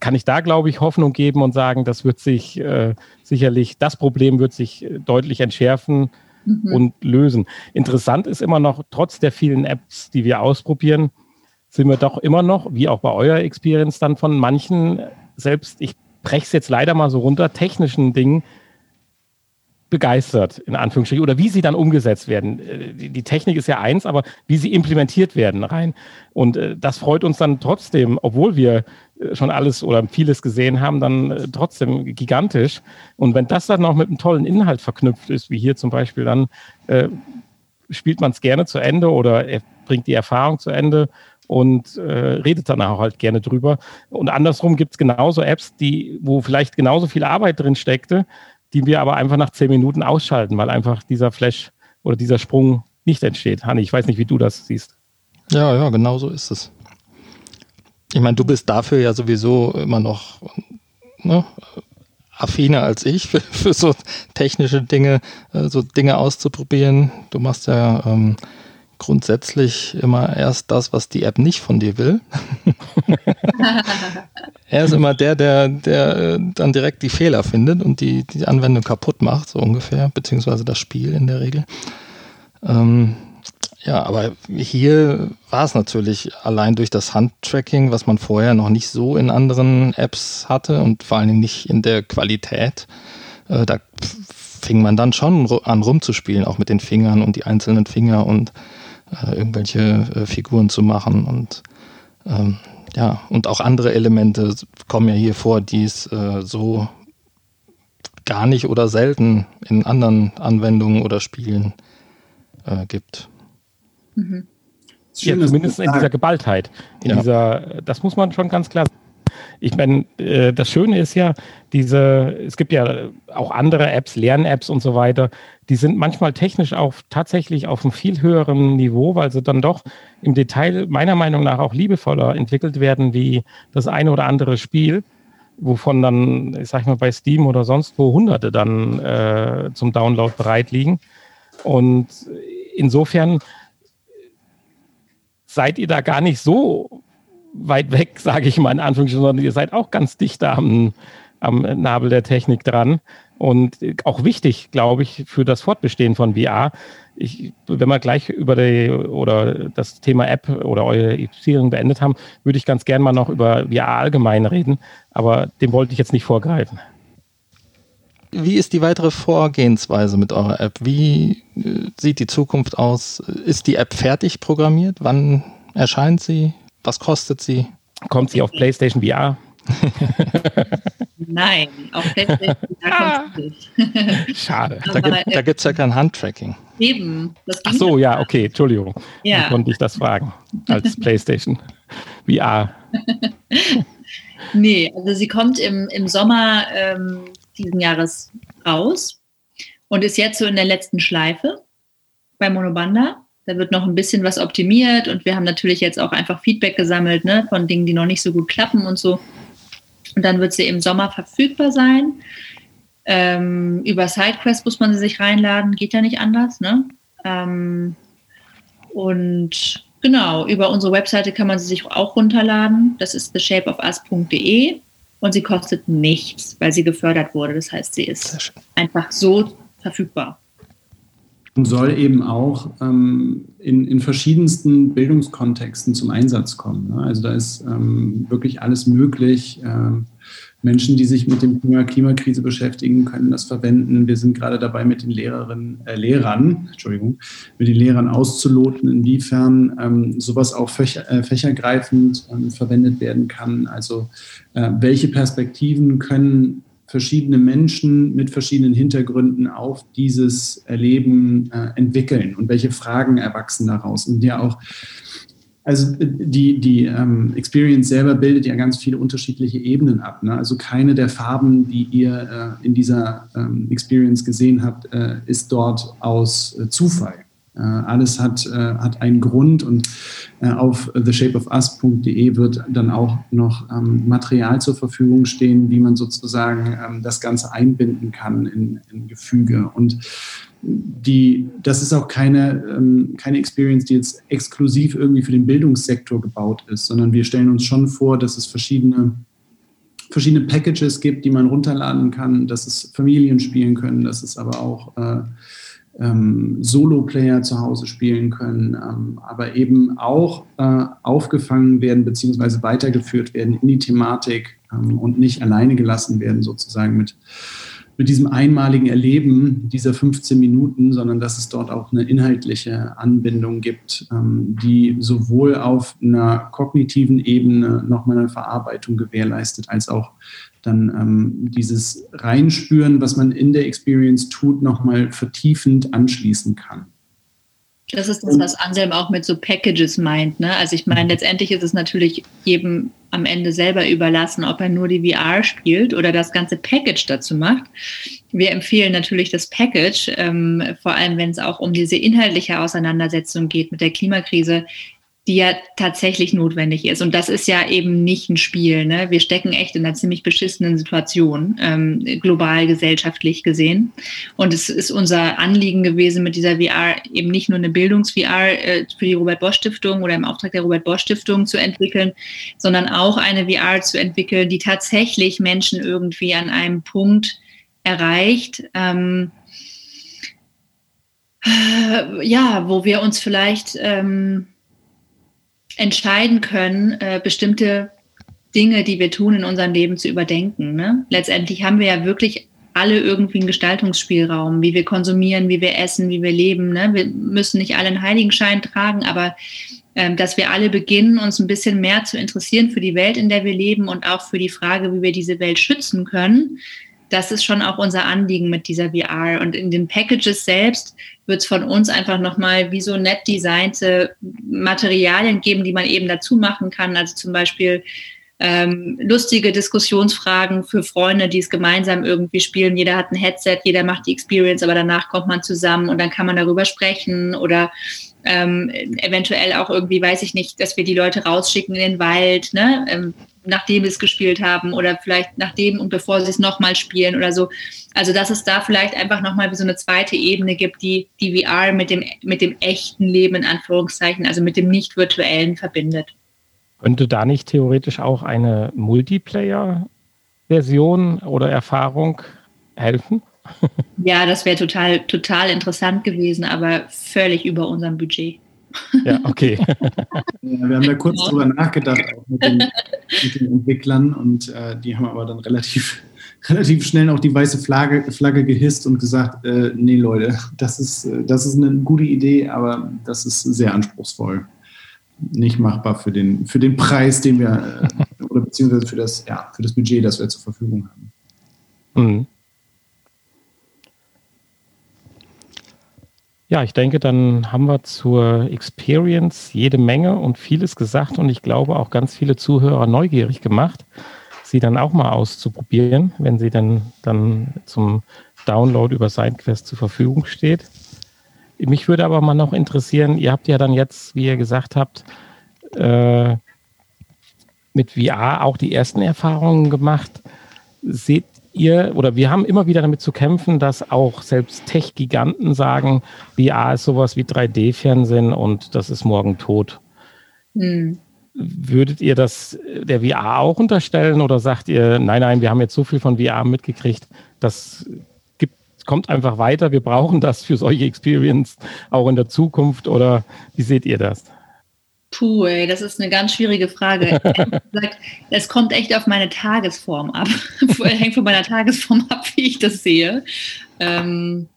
kann ich da, glaube ich, Hoffnung geben und sagen, das wird sich äh, sicherlich, das Problem wird sich äh, deutlich entschärfen mhm. und lösen. Interessant ist immer noch, trotz der vielen Apps, die wir ausprobieren, sind wir doch immer noch, wie auch bei eurer Experience dann von manchen, selbst ich breche es jetzt leider mal so runter, technischen Dingen begeistert, in Anführungsstrichen, oder wie sie dann umgesetzt werden. Äh, die Technik ist ja eins, aber wie sie implementiert werden rein. Und äh, das freut uns dann trotzdem, obwohl wir äh, schon alles oder vieles gesehen haben, dann trotzdem gigantisch. Und wenn das dann noch mit einem tollen Inhalt verknüpft ist, wie hier zum Beispiel, dann äh, spielt man es gerne zu Ende oder er bringt die Erfahrung zu Ende und äh, redet dann auch halt gerne drüber. Und andersrum gibt es genauso Apps, die, wo vielleicht genauso viel Arbeit drin steckte, die wir aber einfach nach zehn Minuten ausschalten, weil einfach dieser Flash oder dieser Sprung nicht entsteht. Hanni, ich weiß nicht, wie du das siehst. Ja, ja, genau so ist es. Ich meine, du bist dafür ja sowieso immer noch ne, affiner als ich für, für, so technische Dinge, äh, so Dinge auszuprobieren. Du machst ja ähm, grundsätzlich immer erst das, was die App nicht von dir will. er ist immer der, der, der äh, dann direkt die Fehler findet und die, die Anwendung kaputt macht, so ungefähr, beziehungsweise das Spiel in der Regel. Ähm, ja, aber hier war es natürlich allein durch das Handtracking, was man vorher noch nicht so in anderen Apps hatte und vor allen Dingen nicht in der Qualität. Äh, da fing man dann schon an rumzuspielen, auch mit den Fingern und die einzelnen Finger und äh, irgendwelche äh, Figuren zu machen und ähm, ja, und auch andere Elemente kommen ja hier vor, die es äh, so gar nicht oder selten in anderen Anwendungen oder Spielen äh, gibt. Mhm. Ja, zumindest in dieser Geballtheit. In ja. dieser, das muss man schon ganz klar sagen. Ich meine, äh, das Schöne ist ja, diese, es gibt ja auch andere Apps, Lern-Apps und so weiter, die sind manchmal technisch auch tatsächlich auf einem viel höheren Niveau, weil sie dann doch im Detail meiner Meinung nach auch liebevoller entwickelt werden wie das eine oder andere Spiel, wovon dann, ich sag mal, bei Steam oder sonst wo Hunderte dann äh, zum Download bereit liegen. Und insofern seid ihr da gar nicht so weit weg, sage ich mal in Anführungsstrichen, sondern ihr seid auch ganz dicht am, am Nabel der Technik dran und auch wichtig, glaube ich, für das Fortbestehen von VR. Ich, wenn wir gleich über die, oder das Thema App oder eure Beziehung beendet haben, würde ich ganz gern mal noch über VR allgemein reden, aber dem wollte ich jetzt nicht vorgreifen. Wie ist die weitere Vorgehensweise mit eurer App? Wie äh, sieht die Zukunft aus? Ist die App fertig programmiert? Wann erscheint sie? Was kostet sie? Kommt sie auf PlayStation VR? Nein, auf PlayStation VR kommt sie nicht. Schade. Da gibt es ja kein Handtracking. Eben. Ach so, ja, okay, Entschuldigung. Ja. Wie konnte ich das fragen als PlayStation VR? nee, also sie kommt im, im Sommer ähm, diesen Jahres raus und ist jetzt so in der letzten Schleife bei Monobanda. Da wird noch ein bisschen was optimiert und wir haben natürlich jetzt auch einfach Feedback gesammelt ne, von Dingen, die noch nicht so gut klappen und so. Und dann wird sie im Sommer verfügbar sein. Ähm, über SideQuest muss man sie sich reinladen, geht ja nicht anders. Ne? Ähm, und genau, über unsere Webseite kann man sie sich auch runterladen. Das ist theshapeofus.de und sie kostet nichts, weil sie gefördert wurde. Das heißt, sie ist einfach so verfügbar. Und soll eben auch ähm, in, in verschiedensten Bildungskontexten zum Einsatz kommen. Ne? Also da ist ähm, wirklich alles möglich. Ähm, Menschen, die sich mit dem Thema Klimakrise beschäftigen, können das verwenden. Wir sind gerade dabei, mit den Lehrerinnen, äh, Lehrern, Entschuldigung, mit den Lehrern auszuloten, inwiefern ähm, sowas auch fächer, äh, fächergreifend ähm, verwendet werden kann. Also äh, welche Perspektiven können verschiedene Menschen mit verschiedenen Hintergründen auf dieses Erleben äh, entwickeln und welche Fragen erwachsen daraus und ja auch also die, die ähm, Experience selber bildet ja ganz viele unterschiedliche Ebenen ab. Ne? Also keine der Farben, die ihr äh, in dieser ähm, Experience gesehen habt, äh, ist dort aus äh, Zufall. Äh, alles hat, äh, hat einen Grund und äh, auf theshapeofus.de wird dann auch noch ähm, Material zur Verfügung stehen, wie man sozusagen ähm, das Ganze einbinden kann in, in Gefüge. Und die, das ist auch keine, ähm, keine Experience, die jetzt exklusiv irgendwie für den Bildungssektor gebaut ist, sondern wir stellen uns schon vor, dass es verschiedene, verschiedene Packages gibt, die man runterladen kann, dass es Familien spielen können, dass es aber auch ähm, Solo-Player zu Hause spielen können, ähm, aber eben auch äh, aufgefangen werden bzw. weitergeführt werden in die Thematik ähm, und nicht alleine gelassen werden sozusagen mit mit diesem einmaligen Erleben dieser 15 Minuten, sondern dass es dort auch eine inhaltliche Anbindung gibt, ähm, die sowohl auf einer kognitiven Ebene nochmal eine Verarbeitung gewährleistet, als auch dann ähm, dieses Reinspüren, was man in der Experience tut, nochmal vertiefend anschließen kann. Das ist das, was Anselm auch mit so Packages meint. Ne? Also ich meine, letztendlich ist es natürlich jedem am Ende selber überlassen, ob er nur die VR spielt oder das ganze Package dazu macht. Wir empfehlen natürlich das Package, ähm, vor allem wenn es auch um diese inhaltliche Auseinandersetzung geht mit der Klimakrise, die ja tatsächlich notwendig ist. Und das ist ja eben nicht ein Spiel. Ne? Wir stecken echt in einer ziemlich beschissenen Situation, ähm, global gesellschaftlich gesehen. Und es ist unser Anliegen gewesen, mit dieser VR eben nicht nur eine Bildungs-VR äh, für die Robert-Bosch-Stiftung oder im Auftrag der Robert-Bosch-Stiftung zu entwickeln, sondern auch eine VR zu entwickeln, die tatsächlich Menschen irgendwie an einem Punkt erreicht, ähm, äh, ja, wo wir uns vielleicht ähm, entscheiden können, äh, bestimmte Dinge, die wir tun in unserem Leben zu überdenken. Ne? Letztendlich haben wir ja wirklich alle irgendwie einen Gestaltungsspielraum, wie wir konsumieren, wie wir essen, wie wir leben. Ne? Wir müssen nicht alle einen Heiligenschein tragen, aber ähm, dass wir alle beginnen, uns ein bisschen mehr zu interessieren für die Welt, in der wir leben und auch für die Frage, wie wir diese Welt schützen können, das ist schon auch unser Anliegen mit dieser VR. Und in den Packages selbst wird es von uns einfach nochmal wie so nett designte Materialien geben, die man eben dazu machen kann. Also zum Beispiel ähm, lustige Diskussionsfragen für Freunde, die es gemeinsam irgendwie spielen. Jeder hat ein Headset, jeder macht die Experience, aber danach kommt man zusammen und dann kann man darüber sprechen oder ähm, eventuell auch irgendwie, weiß ich nicht, dass wir die Leute rausschicken in den Wald, ne? Ähm, nachdem wir es gespielt haben oder vielleicht nachdem und bevor sie es nochmal spielen oder so. Also dass es da vielleicht einfach nochmal wie so eine zweite Ebene gibt, die die VR mit dem, mit dem echten Leben in Anführungszeichen, also mit dem nicht virtuellen verbindet. Könnte da nicht theoretisch auch eine Multiplayer-Version oder Erfahrung helfen? Ja, das wäre total, total interessant gewesen, aber völlig über unserem Budget. Ja, okay. ja, wir haben da kurz genau. drüber nachgedacht, auch mit den, mit den Entwicklern, und äh, die haben aber dann relativ, relativ schnell auch die weiße Flagge, Flagge gehisst und gesagt, äh, nee Leute, das ist, äh, das ist eine gute Idee, aber das ist sehr anspruchsvoll. Nicht machbar für den, für den Preis, den wir, äh, oder beziehungsweise für das, ja, für das Budget, das wir zur Verfügung haben. Mhm. Ja, ich denke, dann haben wir zur Experience jede Menge und vieles gesagt und ich glaube auch ganz viele Zuhörer neugierig gemacht, sie dann auch mal auszuprobieren, wenn sie dann, dann zum Download über SideQuest zur Verfügung steht. Mich würde aber mal noch interessieren, ihr habt ja dann jetzt, wie ihr gesagt habt, äh, mit VR auch die ersten Erfahrungen gemacht. Seht ihr oder wir haben immer wieder damit zu kämpfen, dass auch selbst Tech-Giganten sagen, VR ist sowas wie 3D-Fernsehen und das ist morgen tot. Hm. Würdet ihr das der VR auch unterstellen oder sagt ihr, nein, nein, wir haben jetzt so viel von VR mitgekriegt, das gibt, kommt einfach weiter, wir brauchen das für solche Experience auch in der Zukunft oder wie seht ihr das? Puh, ey, das ist eine ganz schwierige Frage. es kommt echt auf meine Tagesform ab. Hängt von meiner Tagesform ab, wie ich das sehe. Ähm,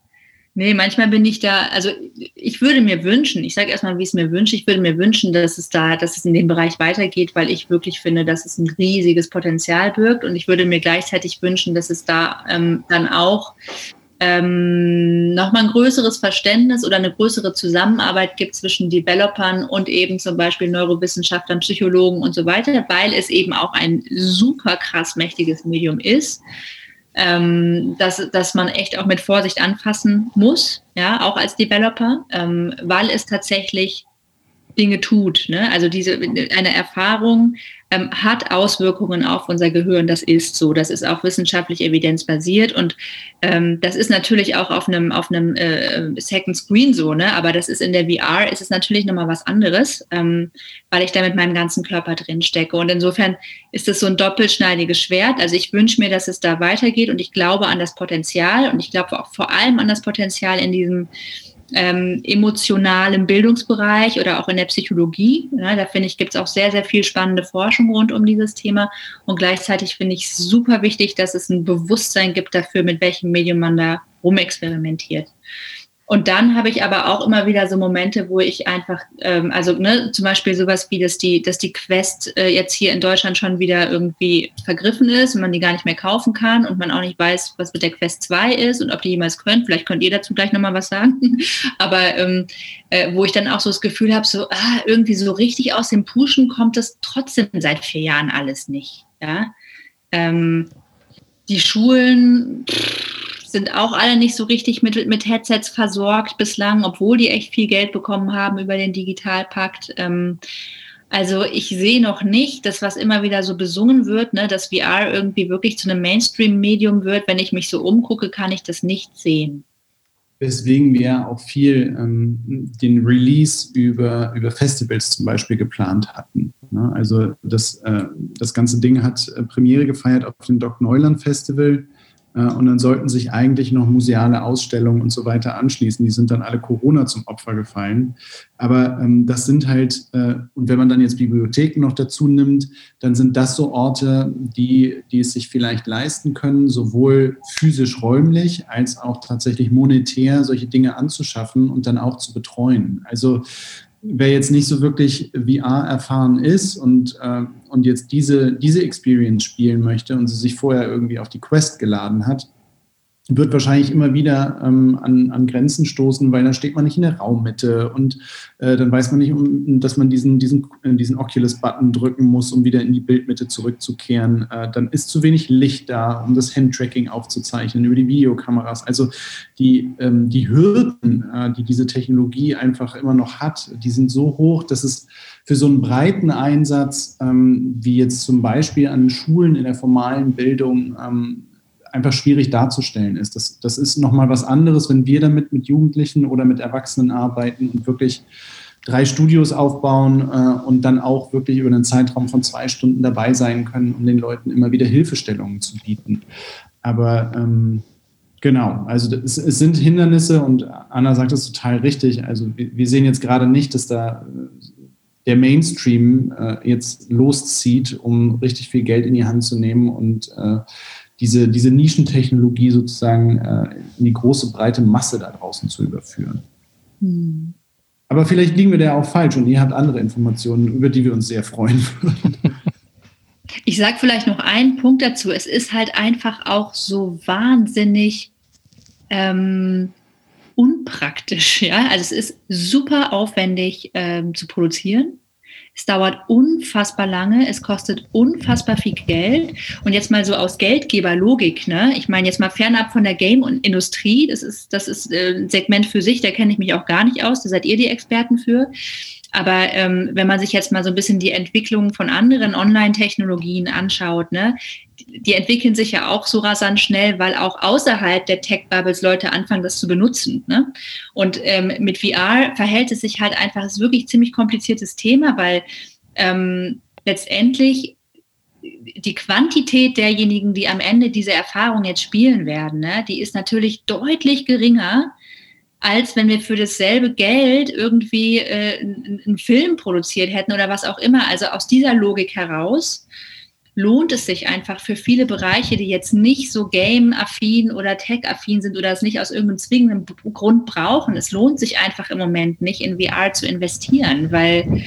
nee, manchmal bin ich da, also ich würde mir wünschen, ich sage erstmal, wie ich es mir wünsche, ich würde mir wünschen, dass es da, dass es in dem Bereich weitergeht, weil ich wirklich finde, dass es ein riesiges Potenzial birgt und ich würde mir gleichzeitig wünschen, dass es da ähm, dann auch ähm, nochmal ein größeres Verständnis oder eine größere Zusammenarbeit gibt zwischen Developern und eben zum Beispiel Neurowissenschaftlern, Psychologen und so weiter, weil es eben auch ein super krass mächtiges Medium ist, ähm, dass, dass man echt auch mit Vorsicht anfassen muss, ja, auch als Developer, ähm, weil es tatsächlich Dinge tut. Ne? Also diese eine Erfahrung ähm, hat Auswirkungen auf unser Gehirn. Das ist so. Das ist auch wissenschaftlich evidenzbasiert und ähm, das ist natürlich auch auf einem auf einem äh, Second Screen so. Ne? Aber das ist in der VR ist es natürlich noch mal was anderes, ähm, weil ich da mit meinem ganzen Körper drin stecke. Und insofern ist es so ein doppelschneidiges Schwert. Also ich wünsche mir, dass es da weitergeht und ich glaube an das Potenzial und ich glaube auch vor allem an das Potenzial in diesem ähm, emotionalem Bildungsbereich oder auch in der Psychologie. Ja, da finde ich, gibt es auch sehr, sehr viel spannende Forschung rund um dieses Thema. Und gleichzeitig finde ich super wichtig, dass es ein Bewusstsein gibt dafür, mit welchem Medium man da rumexperimentiert. Und dann habe ich aber auch immer wieder so Momente, wo ich einfach, ähm, also ne, zum Beispiel sowas wie, dass die, dass die Quest äh, jetzt hier in Deutschland schon wieder irgendwie vergriffen ist und man die gar nicht mehr kaufen kann und man auch nicht weiß, was mit der Quest 2 ist und ob die jemals könnt. Vielleicht könnt ihr dazu gleich nochmal was sagen. aber ähm, äh, wo ich dann auch so das Gefühl habe, so ah, irgendwie so richtig aus dem Pushen kommt das trotzdem seit vier Jahren alles nicht. Ja. Ähm, die Schulen. Pff, sind auch alle nicht so richtig mit, mit Headsets versorgt bislang, obwohl die echt viel Geld bekommen haben über den Digitalpakt. Ähm, also ich sehe noch nicht, dass was immer wieder so besungen wird, ne, dass VR irgendwie wirklich zu einem Mainstream-Medium wird. Wenn ich mich so umgucke, kann ich das nicht sehen. Weswegen wir auch viel ähm, den Release über, über Festivals zum Beispiel geplant hatten. Ne? Also das, äh, das ganze Ding hat äh, Premiere gefeiert auf dem Doc Neuland Festival und dann sollten sich eigentlich noch museale Ausstellungen und so weiter anschließen. Die sind dann alle Corona zum Opfer gefallen. Aber ähm, das sind halt, äh, und wenn man dann jetzt Bibliotheken noch dazu nimmt, dann sind das so Orte, die, die es sich vielleicht leisten können, sowohl physisch räumlich als auch tatsächlich monetär solche Dinge anzuschaffen und dann auch zu betreuen. Also wer jetzt nicht so wirklich VR erfahren ist und, äh, und jetzt diese, diese Experience spielen möchte und sie sich vorher irgendwie auf die Quest geladen hat, wird wahrscheinlich immer wieder ähm, an, an Grenzen stoßen, weil dann steht man nicht in der Raummitte und äh, dann weiß man nicht, um, dass man diesen, diesen, äh, diesen Oculus-Button drücken muss, um wieder in die Bildmitte zurückzukehren. Äh, dann ist zu wenig Licht da, um das Handtracking aufzuzeichnen über die Videokameras. Also die, ähm, die Hürden, äh, die diese Technologie einfach immer noch hat, die sind so hoch, dass es für so einen breiten Einsatz, ähm, wie jetzt zum Beispiel an Schulen in der formalen Bildung, ähm, einfach schwierig darzustellen ist. Das, das ist nochmal was anderes, wenn wir damit mit Jugendlichen oder mit Erwachsenen arbeiten und wirklich drei Studios aufbauen äh, und dann auch wirklich über einen Zeitraum von zwei Stunden dabei sein können, um den Leuten immer wieder Hilfestellungen zu bieten. Aber ähm, genau, also es, es, sind Hindernisse und Anna sagt es total richtig. Also wir, wir, sehen jetzt gerade nicht, dass da äh, der Mainstream äh, jetzt loszieht, um richtig viel Geld in die Hand zu nehmen und äh, diese, diese Nischentechnologie sozusagen äh, in die große, breite Masse da draußen zu überführen. Hm. Aber vielleicht liegen wir da auch falsch und ihr habt andere Informationen, über die wir uns sehr freuen würden. Ich sage vielleicht noch einen Punkt dazu. Es ist halt einfach auch so wahnsinnig ähm, unpraktisch. Ja? Also es ist super aufwendig ähm, zu produzieren. Es dauert unfassbar lange, es kostet unfassbar viel Geld. Und jetzt mal so aus Geldgeberlogik, ne? Ich meine, jetzt mal fernab von der Game-Industrie, das ist, das ist äh, ein Segment für sich, da kenne ich mich auch gar nicht aus, da seid ihr die Experten für. Aber ähm, wenn man sich jetzt mal so ein bisschen die Entwicklung von anderen Online-Technologien anschaut, ne, die entwickeln sich ja auch so rasant schnell, weil auch außerhalb der Tech-Bubbles Leute anfangen, das zu benutzen. Ne? Und ähm, mit VR verhält es sich halt einfach, es ist wirklich ein ziemlich kompliziertes Thema, weil ähm, letztendlich die Quantität derjenigen, die am Ende diese Erfahrung jetzt spielen werden, ne, die ist natürlich deutlich geringer als wenn wir für dasselbe Geld irgendwie äh, einen Film produziert hätten oder was auch immer. Also aus dieser Logik heraus lohnt es sich einfach für viele Bereiche, die jetzt nicht so game-affin oder tech-affin sind oder es nicht aus irgendeinem zwingenden Grund brauchen. Es lohnt sich einfach im Moment nicht in VR zu investieren, weil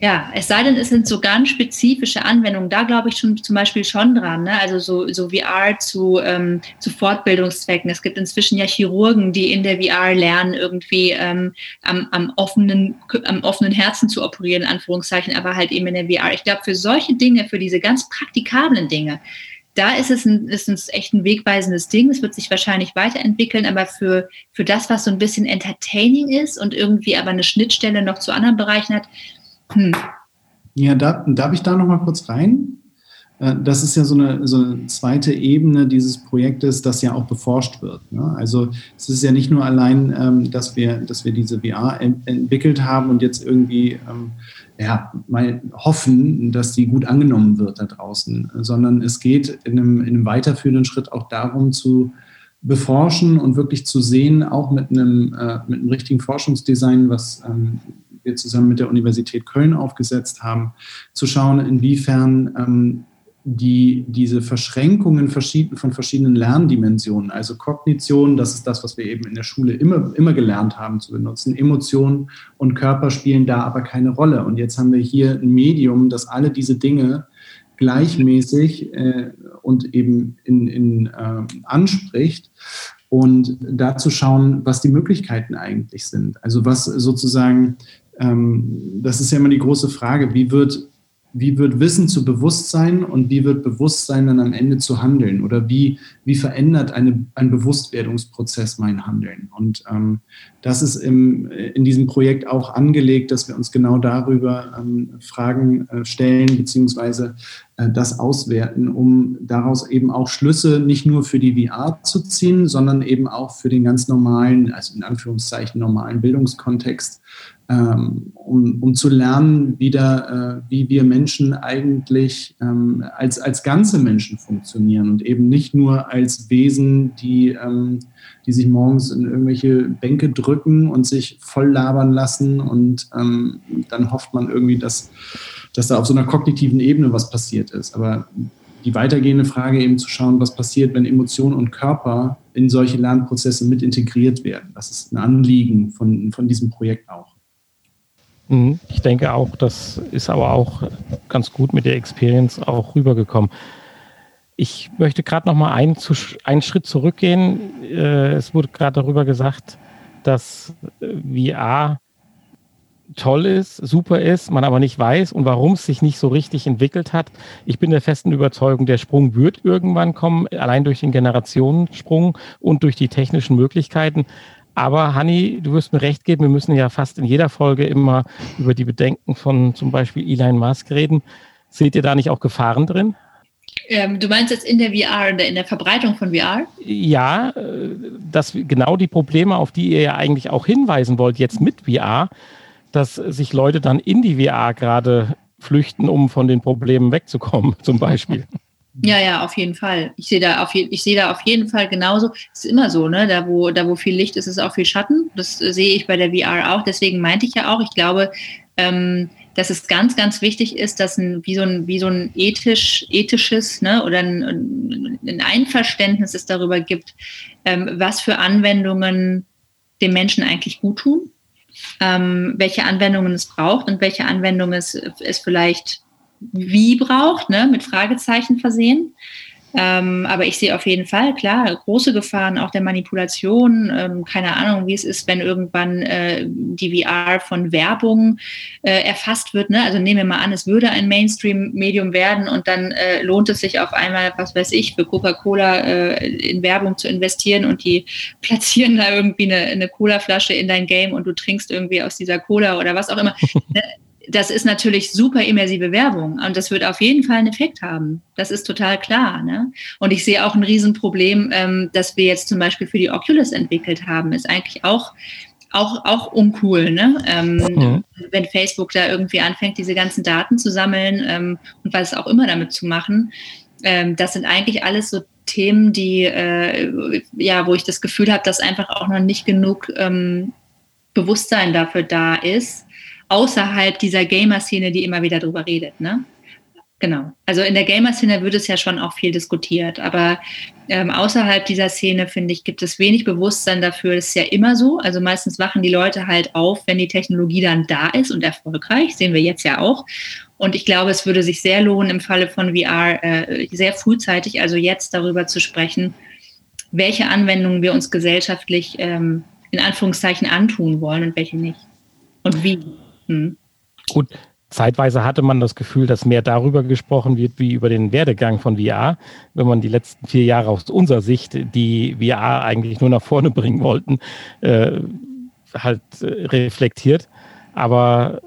ja, es sei denn, es sind so ganz spezifische Anwendungen. Da glaube ich schon zum Beispiel schon dran. Ne? Also so, so VR zu, ähm, zu Fortbildungszwecken. Es gibt inzwischen ja Chirurgen, die in der VR lernen, irgendwie ähm, am, am, offenen, am offenen Herzen zu operieren, in Anführungszeichen, aber halt eben in der VR. Ich glaube, für solche Dinge, für diese ganz praktikablen Dinge, da ist es, ein, ist es echt ein wegweisendes Ding. Es wird sich wahrscheinlich weiterentwickeln, aber für, für das, was so ein bisschen entertaining ist und irgendwie aber eine Schnittstelle noch zu anderen Bereichen hat, hm. Ja, da, darf ich da noch mal kurz rein? Äh, das ist ja so eine, so eine zweite Ebene dieses Projektes, das ja auch beforscht wird. Ne? Also es ist ja nicht nur allein, ähm, dass, wir, dass wir diese VR entwickelt haben und jetzt irgendwie ähm, ja, mal hoffen, dass die gut angenommen wird da draußen, sondern es geht in einem, in einem weiterführenden Schritt auch darum zu beforschen und wirklich zu sehen, auch mit einem, äh, mit einem richtigen Forschungsdesign, was ähm, wir zusammen mit der Universität Köln aufgesetzt haben, zu schauen, inwiefern ähm, die, diese Verschränkungen von verschiedenen Lerndimensionen, also Kognition, das ist das, was wir eben in der Schule immer, immer gelernt haben zu benutzen, Emotionen und Körper spielen da aber keine Rolle. Und jetzt haben wir hier ein Medium, das alle diese Dinge gleichmäßig äh, und eben in, in, äh, anspricht und dazu schauen, was die Möglichkeiten eigentlich sind. Also was sozusagen ähm, das ist ja immer die große Frage, wie wird, wie wird Wissen zu Bewusstsein und wie wird Bewusstsein dann am Ende zu Handeln oder wie, wie verändert eine, ein Bewusstwerdungsprozess mein Handeln? Und ähm, das ist im, in diesem Projekt auch angelegt, dass wir uns genau darüber ähm, Fragen äh, stellen beziehungsweise äh, das auswerten, um daraus eben auch Schlüsse nicht nur für die VR zu ziehen, sondern eben auch für den ganz normalen, also in Anführungszeichen normalen Bildungskontext ähm, um, um zu lernen, wieder, äh, wie wir Menschen eigentlich ähm, als, als ganze Menschen funktionieren und eben nicht nur als Wesen, die, ähm, die sich morgens in irgendwelche Bänke drücken und sich voll labern lassen und ähm, dann hofft man irgendwie, dass, dass da auf so einer kognitiven Ebene was passiert ist. Aber die weitergehende Frage eben zu schauen, was passiert, wenn Emotionen und Körper in solche Lernprozesse mit integriert werden. Das ist ein Anliegen von, von diesem Projekt auch. Mhm. Ich denke auch, das ist aber auch ganz gut mit der Experience auch rübergekommen. Ich möchte gerade noch mal einen, einen, Schritt zurückgehen. Äh, es wurde gerade darüber gesagt, dass äh, VR toll ist, super ist, man aber nicht weiß und warum es sich nicht so richtig entwickelt hat. Ich bin der festen Überzeugung, der Sprung wird irgendwann kommen, allein durch den Generationensprung und durch die technischen Möglichkeiten. Aber Hanni, du wirst mir recht geben, wir müssen ja fast in jeder Folge immer über die Bedenken von zum Beispiel Elon Musk reden. Seht ihr da nicht auch Gefahren drin? Ähm, du meinst jetzt in der VR, in der Verbreitung von VR? Ja, äh, dass genau die Probleme, auf die ihr ja eigentlich auch hinweisen wollt, jetzt mit VR, dass sich Leute dann in die VR gerade flüchten, um von den Problemen wegzukommen, zum Beispiel. Ja, ja, auf jeden Fall. Ich sehe da auf, je, sehe da auf jeden Fall genauso. Es ist immer so, ne? Da wo, da wo viel Licht ist, ist auch viel Schatten. Das sehe ich bei der VR auch. Deswegen meinte ich ja auch, ich glaube, ähm, dass es ganz, ganz wichtig ist, dass ein, wie so ein, wie so ein ethisch, ethisches ne, oder ein, ein Einverständnis es darüber gibt, ähm, was für Anwendungen dem Menschen eigentlich gut tun, ähm, welche Anwendungen es braucht und welche Anwendungen es, es vielleicht wie braucht, ne, mit Fragezeichen versehen. Ähm, aber ich sehe auf jeden Fall, klar, große Gefahren auch der Manipulation. Ähm, keine Ahnung, wie es ist, wenn irgendwann äh, die VR von Werbung äh, erfasst wird. Ne? Also nehmen wir mal an, es würde ein Mainstream-Medium werden und dann äh, lohnt es sich auf einmal, was weiß ich, für Coca-Cola äh, in Werbung zu investieren und die platzieren da irgendwie eine, eine Cola-Flasche in dein Game und du trinkst irgendwie aus dieser Cola oder was auch immer. Das ist natürlich super immersive Werbung und das wird auf jeden Fall einen Effekt haben. Das ist total klar. Ne? Und ich sehe auch ein Riesenproblem, ähm, das wir jetzt zum Beispiel für die Oculus entwickelt haben, ist eigentlich auch auch, auch uncool, ne? Ähm, mhm. wenn Facebook da irgendwie anfängt, diese ganzen Daten zu sammeln ähm, und was auch immer damit zu machen. Ähm, das sind eigentlich alles so Themen, die, äh, ja, wo ich das Gefühl habe, dass einfach auch noch nicht genug ähm, Bewusstsein dafür da ist, außerhalb dieser Gamer-Szene, die immer wieder drüber redet. Ne? Genau. Also in der Gamer-Szene wird es ja schon auch viel diskutiert, aber ähm, außerhalb dieser Szene, finde ich, gibt es wenig Bewusstsein dafür. Das ist ja immer so. Also meistens wachen die Leute halt auf, wenn die Technologie dann da ist und erfolgreich. Sehen wir jetzt ja auch. Und ich glaube, es würde sich sehr lohnen, im Falle von VR äh, sehr frühzeitig, also jetzt darüber zu sprechen, welche Anwendungen wir uns gesellschaftlich ähm, in Anführungszeichen antun wollen und welche nicht. Und wie. Hm. Gut, zeitweise hatte man das Gefühl, dass mehr darüber gesprochen wird, wie über den Werdegang von VR, wenn man die letzten vier Jahre aus unserer Sicht, die VR eigentlich nur nach vorne bringen wollten, äh, halt äh, reflektiert. Aber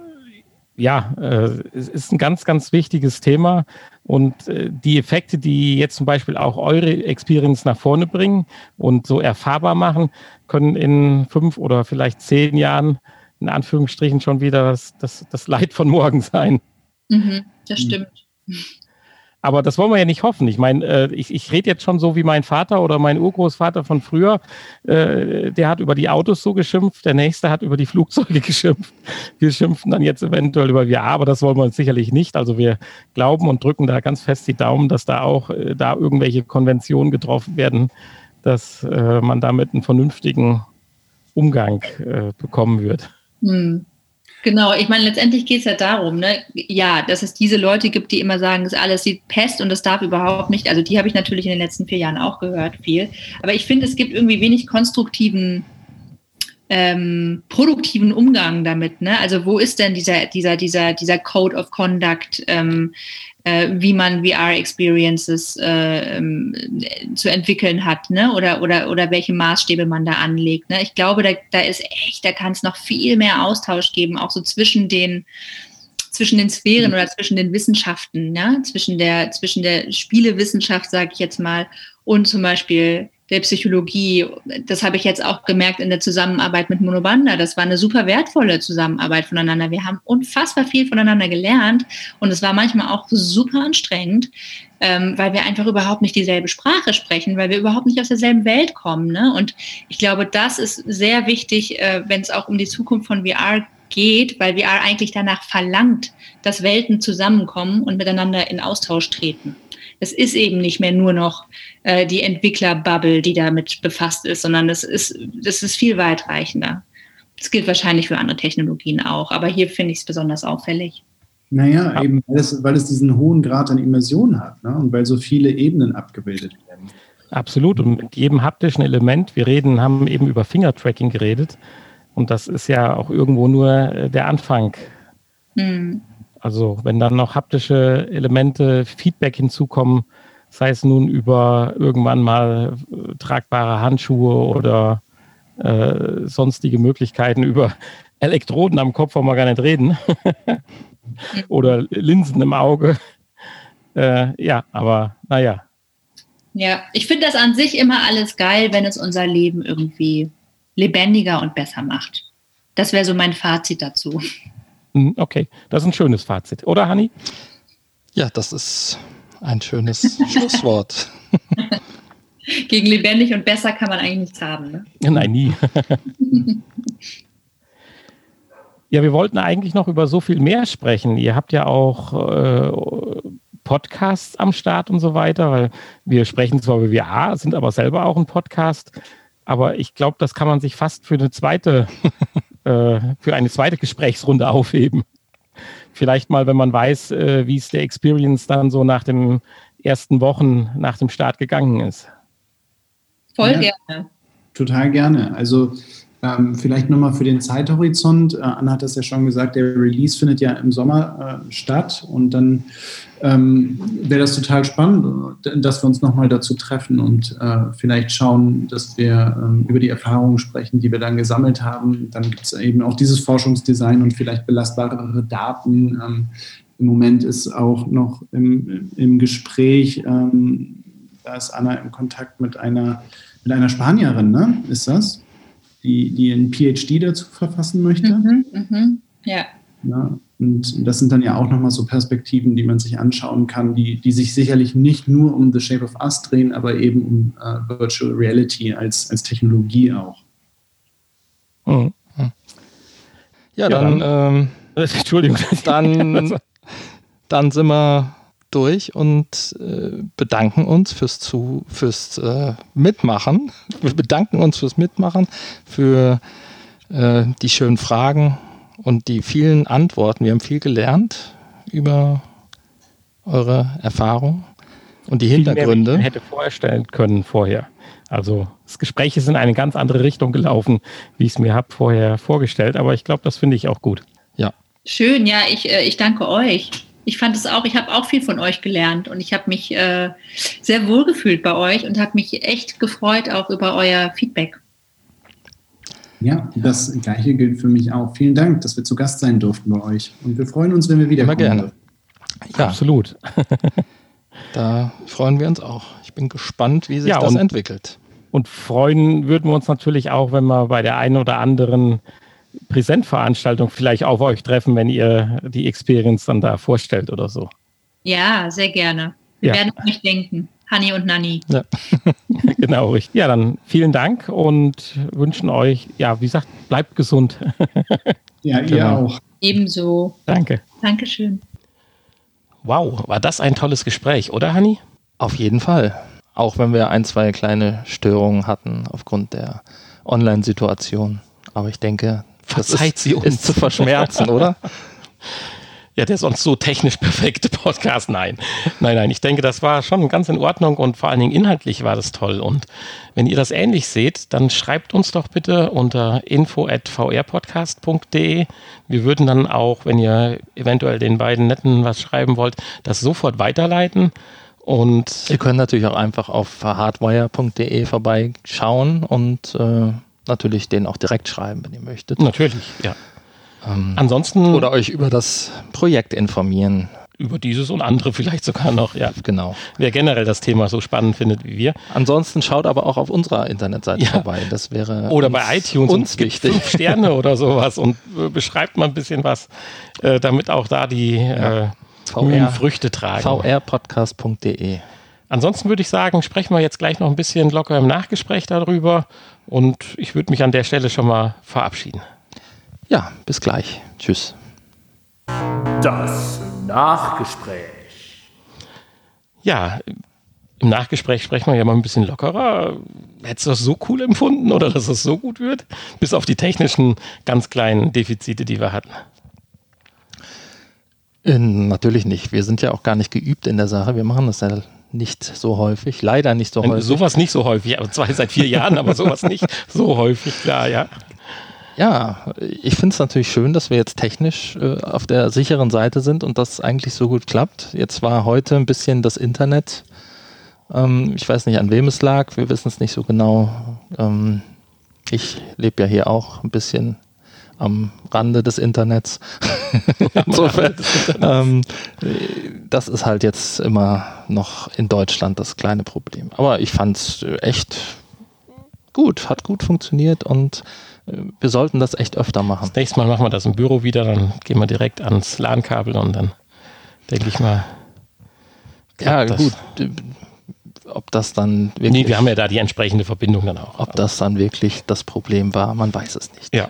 ja, äh, es ist ein ganz, ganz wichtiges Thema. Und äh, die Effekte, die jetzt zum Beispiel auch eure Experience nach vorne bringen und so erfahrbar machen, können in fünf oder vielleicht zehn Jahren in Anführungsstrichen schon wieder das, das, das Leid von morgen sein. Mhm, das stimmt. Aber das wollen wir ja nicht hoffen. Ich meine, äh, ich, ich rede jetzt schon so wie mein Vater oder mein Urgroßvater von früher. Äh, der hat über die Autos so geschimpft, der nächste hat über die Flugzeuge geschimpft. Wir schimpfen dann jetzt eventuell über VR, aber das wollen wir uns sicherlich nicht. Also wir glauben und drücken da ganz fest die Daumen, dass da auch äh, da irgendwelche Konventionen getroffen werden, dass äh, man damit einen vernünftigen Umgang äh, bekommen wird. Hm. Genau, ich meine, letztendlich geht es ja darum, ne? ja, dass es diese Leute gibt, die immer sagen, das alles sieht Pest und das darf überhaupt nicht. Also die habe ich natürlich in den letzten vier Jahren auch gehört, viel. Aber ich finde, es gibt irgendwie wenig konstruktiven, ähm, produktiven Umgang damit. Ne? Also wo ist denn dieser, dieser, dieser, dieser Code of Conduct? Ähm, äh, wie man VR-Experiences äh, ähm, zu entwickeln hat, ne? Oder, oder, oder welche Maßstäbe man da anlegt. Ne? Ich glaube, da, da ist echt, da kann es noch viel mehr Austausch geben, auch so zwischen den zwischen den Sphären oder zwischen den Wissenschaften, ne? zwischen der, zwischen der Spielewissenschaft, sage ich jetzt mal, und zum Beispiel der Psychologie. Das habe ich jetzt auch gemerkt in der Zusammenarbeit mit Monobanda. Das war eine super wertvolle Zusammenarbeit voneinander. Wir haben unfassbar viel voneinander gelernt und es war manchmal auch super anstrengend, ähm, weil wir einfach überhaupt nicht dieselbe Sprache sprechen, weil wir überhaupt nicht aus derselben Welt kommen. Ne? Und ich glaube, das ist sehr wichtig, äh, wenn es auch um die Zukunft von VR geht, weil VR eigentlich danach verlangt, dass Welten zusammenkommen und miteinander in Austausch treten es ist eben nicht mehr nur noch äh, die Entwicklerbubble, die damit befasst ist, sondern es ist, das ist viel weitreichender. Das gilt wahrscheinlich für andere Technologien auch, aber hier finde ich es besonders auffällig. Naja, ja. eben weil es, weil es diesen hohen Grad an Immersion hat ne? und weil so viele Ebenen abgebildet werden. Absolut. Und mit jedem haptischen Element, wir reden, haben eben über Fingertracking geredet. Und das ist ja auch irgendwo nur äh, der Anfang. Hm. Also wenn dann noch haptische Elemente, Feedback hinzukommen, sei es nun über irgendwann mal äh, tragbare Handschuhe oder äh, sonstige Möglichkeiten, über Elektroden am Kopf wollen wir gar nicht reden. oder Linsen im Auge. Äh, ja, aber naja. Ja, ich finde das an sich immer alles geil, wenn es unser Leben irgendwie lebendiger und besser macht. Das wäre so mein Fazit dazu. Hm, okay, das ist ein schönes Fazit, oder Hanni? Ja, das ist ein schönes Schlusswort. Gegen lebendig und besser kann man eigentlich nichts haben. Ne? Nein, nie. ja, wir wollten eigentlich noch über so viel mehr sprechen. Ihr habt ja auch äh, Podcasts am Start und so weiter, weil wir sprechen zwar über VR, sind aber selber auch ein Podcast. Aber ich glaube, das kann man sich fast für eine zweite äh, für eine zweite Gesprächsrunde aufheben. Vielleicht mal, wenn man weiß, äh, wie es der Experience dann so nach dem ersten Wochen nach dem Start gegangen ist. Voll ja, gerne. Total gerne. Also ähm, vielleicht nochmal für den Zeithorizont. Äh, Anna hat das ja schon gesagt, der Release findet ja im Sommer äh, statt und dann ähm, wäre das total spannend, dass wir uns nochmal dazu treffen und äh, vielleicht schauen, dass wir ähm, über die Erfahrungen sprechen, die wir dann gesammelt haben. Dann gibt es eben auch dieses Forschungsdesign und vielleicht belastbarere Daten. Ähm, Im Moment ist auch noch im, im Gespräch, ähm, da ist Anna im Kontakt mit einer, mit einer Spanierin, ne? Ist das? Die, die einen PhD dazu verfassen möchte. Mhm, mh. Ja. ja. Und das sind dann ja auch nochmal so Perspektiven, die man sich anschauen kann, die, die sich sicherlich nicht nur um The Shape of Us drehen, aber eben um uh, Virtual Reality als, als Technologie auch. Mhm. Ja, dann, ja, ähm, Entschuldigung, dann, dann sind wir durch und äh, bedanken uns fürs, zu, fürs äh, Mitmachen. Wir bedanken uns fürs Mitmachen, für äh, die schönen Fragen und die vielen Antworten. Wir haben viel gelernt über eure Erfahrung und die Hintergründe. Mehr, hätte vorstellen können vorher. Also das Gespräch ist in eine ganz andere Richtung gelaufen, wie ich es mir habe vorher vorgestellt. Aber ich glaube, das finde ich auch gut. Ja. Schön, ja, ich, äh, ich danke euch ich fand es auch, ich habe auch viel von euch gelernt und ich habe mich äh, sehr wohl gefühlt bei euch und habe mich echt gefreut auch über euer Feedback. Ja, das gleiche gilt für mich auch. Vielen Dank, dass wir zu Gast sein durften bei euch. Und wir freuen uns, wenn wir wieder Immer gerne. Ja, absolut. da freuen wir uns auch. Ich bin gespannt, wie sich ja, das entwickelt. Und freuen würden wir uns natürlich auch, wenn wir bei der einen oder anderen Präsentveranstaltung vielleicht auf euch treffen, wenn ihr die Experience dann da vorstellt oder so. Ja, sehr gerne. Wir ja. werden euch denken. Hanni und Nanni. Ja. genau, richtig. Ja, dann vielen Dank und wünschen euch, ja, wie gesagt, bleibt gesund. ja, ihr genau. auch. Ebenso. Danke. Dankeschön. Wow, war das ein tolles Gespräch, oder Hanni? Auf jeden Fall. Auch wenn wir ein, zwei kleine Störungen hatten aufgrund der Online-Situation. Aber ich denke, Verzeiht ist, sie uns. Ist zu verschmerzen, oder? Ja, der sonst so technisch perfekte Podcast. Nein, nein, nein. Ich denke, das war schon ganz in Ordnung und vor allen Dingen inhaltlich war das toll. Und wenn ihr das ähnlich seht, dann schreibt uns doch bitte unter info@vrpodcast.de. Wir würden dann auch, wenn ihr eventuell den beiden Netten was schreiben wollt, das sofort weiterleiten. Und ihr könnt natürlich auch einfach auf hardwire.de vorbeischauen und äh natürlich den auch direkt schreiben, wenn ihr möchtet. Natürlich, ja. Ähm, Ansonsten. Oder euch über das Projekt informieren. Über dieses und andere vielleicht sogar noch, ja. Genau. Wer generell das Thema so spannend findet wie wir. Ansonsten schaut aber auch auf unserer Internetseite ja. vorbei. Das wäre. Oder uns, bei iTunes uns wichtig. Fünf Sterne oder sowas und äh, beschreibt mal ein bisschen was, äh, damit auch da die ja. äh, VR, Früchte tragen. vrpodcast.de Ansonsten würde ich sagen, sprechen wir jetzt gleich noch ein bisschen locker im Nachgespräch darüber und ich würde mich an der Stelle schon mal verabschieden. Ja, bis gleich. Tschüss. Das Nachgespräch. Ja, im Nachgespräch sprechen wir ja mal ein bisschen lockerer. Hättest du das so cool empfunden oder dass es so gut wird? Bis auf die technischen ganz kleinen Defizite, die wir hatten. Äh, natürlich nicht. Wir sind ja auch gar nicht geübt in der Sache. Wir machen das ja nicht so häufig, leider nicht so häufig. Sowas nicht so häufig, aber zwar seit vier Jahren, aber sowas nicht so häufig, klar, ja. Ja, ich finde es natürlich schön, dass wir jetzt technisch äh, auf der sicheren Seite sind und das eigentlich so gut klappt. Jetzt war heute ein bisschen das Internet. Ähm, ich weiß nicht, an wem es lag, wir wissen es nicht so genau. Ähm, ich lebe ja hier auch ein bisschen am Rande des Internets. Insofern, ähm, das ist halt jetzt immer noch in Deutschland das kleine Problem. Aber ich fand es echt gut, hat gut funktioniert und äh, wir sollten das echt öfter machen. Das nächste Mal machen wir das im Büro wieder, dann gehen wir direkt ans LAN-Kabel und dann denke ich mal. Ja, gut. Ob das dann wirklich. Nee, wir haben ja da die entsprechende Verbindung dann auch. Ob das dann wirklich das Problem war, man weiß es nicht. Ja.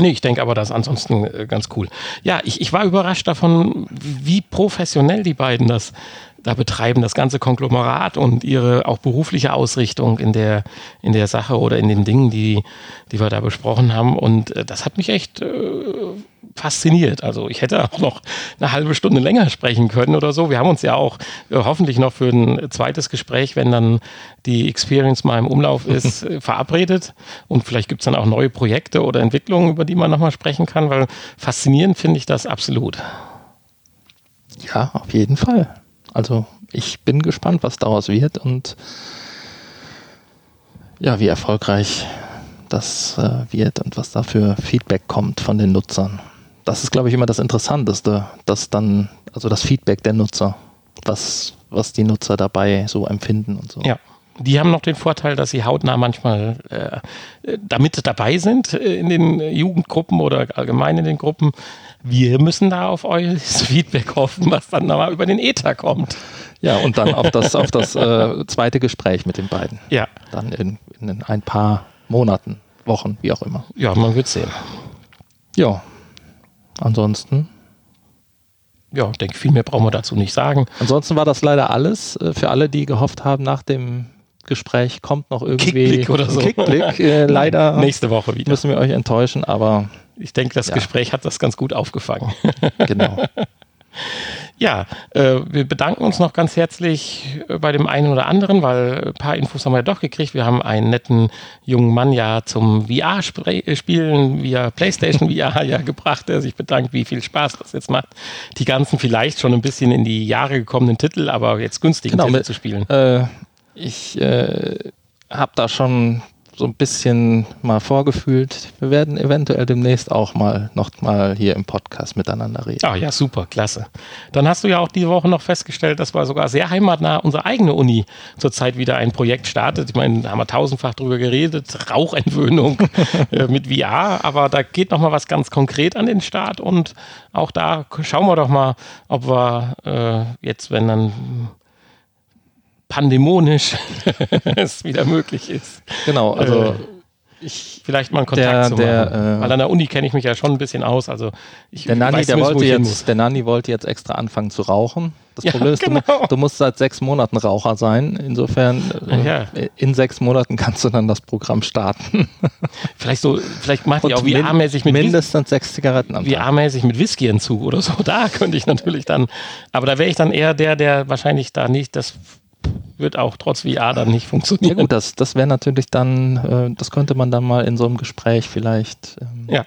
Nee, ich denke aber, das ist ansonsten äh, ganz cool. Ja, ich, ich war überrascht davon, wie professionell die beiden das da betreiben, das ganze Konglomerat und ihre auch berufliche Ausrichtung in der, in der Sache oder in den Dingen, die, die wir da besprochen haben. Und äh, das hat mich echt äh, fasziniert. Also ich hätte auch noch eine halbe Stunde länger sprechen können oder so. Wir haben uns ja auch äh, hoffentlich noch für ein zweites Gespräch, wenn dann die Experience mal im Umlauf ist, äh, verabredet. Und vielleicht gibt es dann auch neue Projekte oder Entwicklungen, über die man nochmal sprechen kann, weil faszinierend finde ich das absolut. Ja, auf jeden Fall. Also ich bin gespannt, was daraus wird und ja, wie erfolgreich das äh, wird und was da für Feedback kommt von den Nutzern. Das ist, glaube ich, immer das Interessanteste, dass dann, also das Feedback der Nutzer, was, was die Nutzer dabei so empfinden und so. Ja. Die haben noch den Vorteil, dass sie hautnah manchmal äh, damit dabei sind äh, in den Jugendgruppen oder allgemein in den Gruppen. Wir müssen da auf euer Feedback hoffen, was dann mal über den Ether kommt. Ja, und dann auf das, auf das äh, zweite Gespräch mit den beiden. Ja. Dann in, in ein paar Monaten, Wochen, wie auch immer. Ja, man wird sehen. Ja. Ansonsten. Ja, ich denke, viel mehr brauchen wir dazu nicht sagen. Ansonsten war das leider alles äh, für alle, die gehofft haben, nach dem Gespräch kommt noch irgendwie Kickblick oder so. Kickblick. Äh, leider nächste Woche wieder. Müssen wir euch enttäuschen, aber ich denke, das ja. Gespräch hat das ganz gut aufgefangen. Genau. Ja, äh, wir bedanken uns noch ganz herzlich bei dem einen oder anderen, weil ein paar Infos haben wir ja doch gekriegt. Wir haben einen netten jungen Mann ja zum VR-Spielen via PlayStation VR ja gebracht, der sich bedankt, wie viel Spaß das jetzt macht. Die ganzen vielleicht schon ein bisschen in die Jahre gekommenen Titel, aber jetzt günstigen genau, Titel mit, zu spielen. Äh, ich äh, habe da schon so ein bisschen mal vorgefühlt. Wir werden eventuell demnächst auch mal noch mal hier im Podcast miteinander reden. Ah ja, super, klasse. Dann hast du ja auch diese Woche noch festgestellt, dass wir sogar sehr heimatnah unsere eigene Uni zurzeit wieder ein Projekt startet. Ich meine, da haben wir tausendfach drüber geredet, Rauchentwöhnung äh, mit VR, aber da geht noch mal was ganz konkret an den Start und auch da schauen wir doch mal, ob wir äh, jetzt, wenn dann pandemonisch es wieder möglich ist. Genau, also äh, ich vielleicht mal einen Kontakt der, zu der, machen. Äh, Weil an der Uni kenne ich mich ja schon ein bisschen aus. Also ich der Nanni, weiß der, wollte jetzt, der Nanni wollte jetzt extra anfangen zu rauchen. Das Ja, Problem ist, du genau. du, musst seit sechs Monaten Raucher sein. Insofern, äh, Ja. in sechs Monaten kannst du dann das Programm starten. Vielleicht so, vielleicht macht die auch min- VR-mäßig mit mindestens sechs Zigaretten am Tag. VR-mäßig mit Whisky-Entzug oder so. Da könnte ich natürlich dann, aber da wäre ich dann eher der, der wahrscheinlich da nicht, das wird auch trotz VR dann nicht Ja funktionieren. gut, das, das wäre natürlich dann, äh, das könnte man dann mal in so einem Gespräch vielleicht ähm, Ja.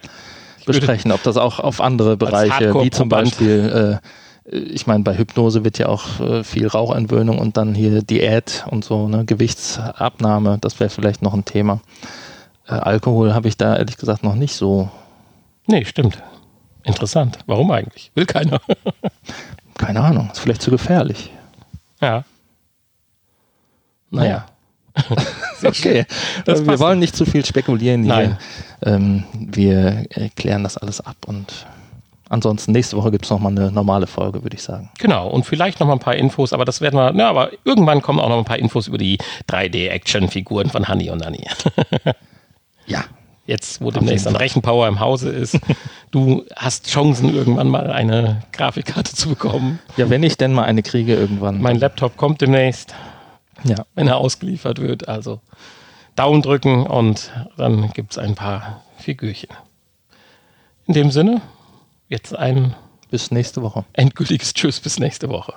Besprechen, ob das auch auf andere Bereiche, wie zum. Beispiel, äh, ich meine, bei Hypnose wird ja auch äh, viel Rauchentwöhnung und dann hier Diät und so, ne, Gewichtsabnahme, das wäre vielleicht noch ein Thema. Äh, Alkohol habe ich da ehrlich gesagt noch nicht so, Nee, stimmt. Interessant. Warum eigentlich? Will keiner. keine Ahnung, ist vielleicht zu gefährlich. ja. Naja. Okay, Das wir wollen nicht zu viel spekulieren hier. Nein. Ähm, wir klären das alles ab und ansonsten nächste Woche gibt es nochmal eine normale Folge, würde ich sagen. Genau, und vielleicht noch mal ein paar Infos, aber das werden wir, na, aber irgendwann kommen auch noch ein paar Infos über die 3D-Action-Figuren von Hanni und Nanni. Ja. Jetzt, wo demnächst dann Rechenpower im Hause ist, du hast Chancen, irgendwann mal eine Grafikkarte zu bekommen. Ja, wenn ich denn mal eine kriege irgendwann. Mein Laptop kommt demnächst, ja. wenn er ausgeliefert wird. Also Daumen drücken und dann gibt es ein paar Figürchen. In dem Sinne, jetzt ein Bis nächste Woche. endgültiges Tschüss bis nächste Woche.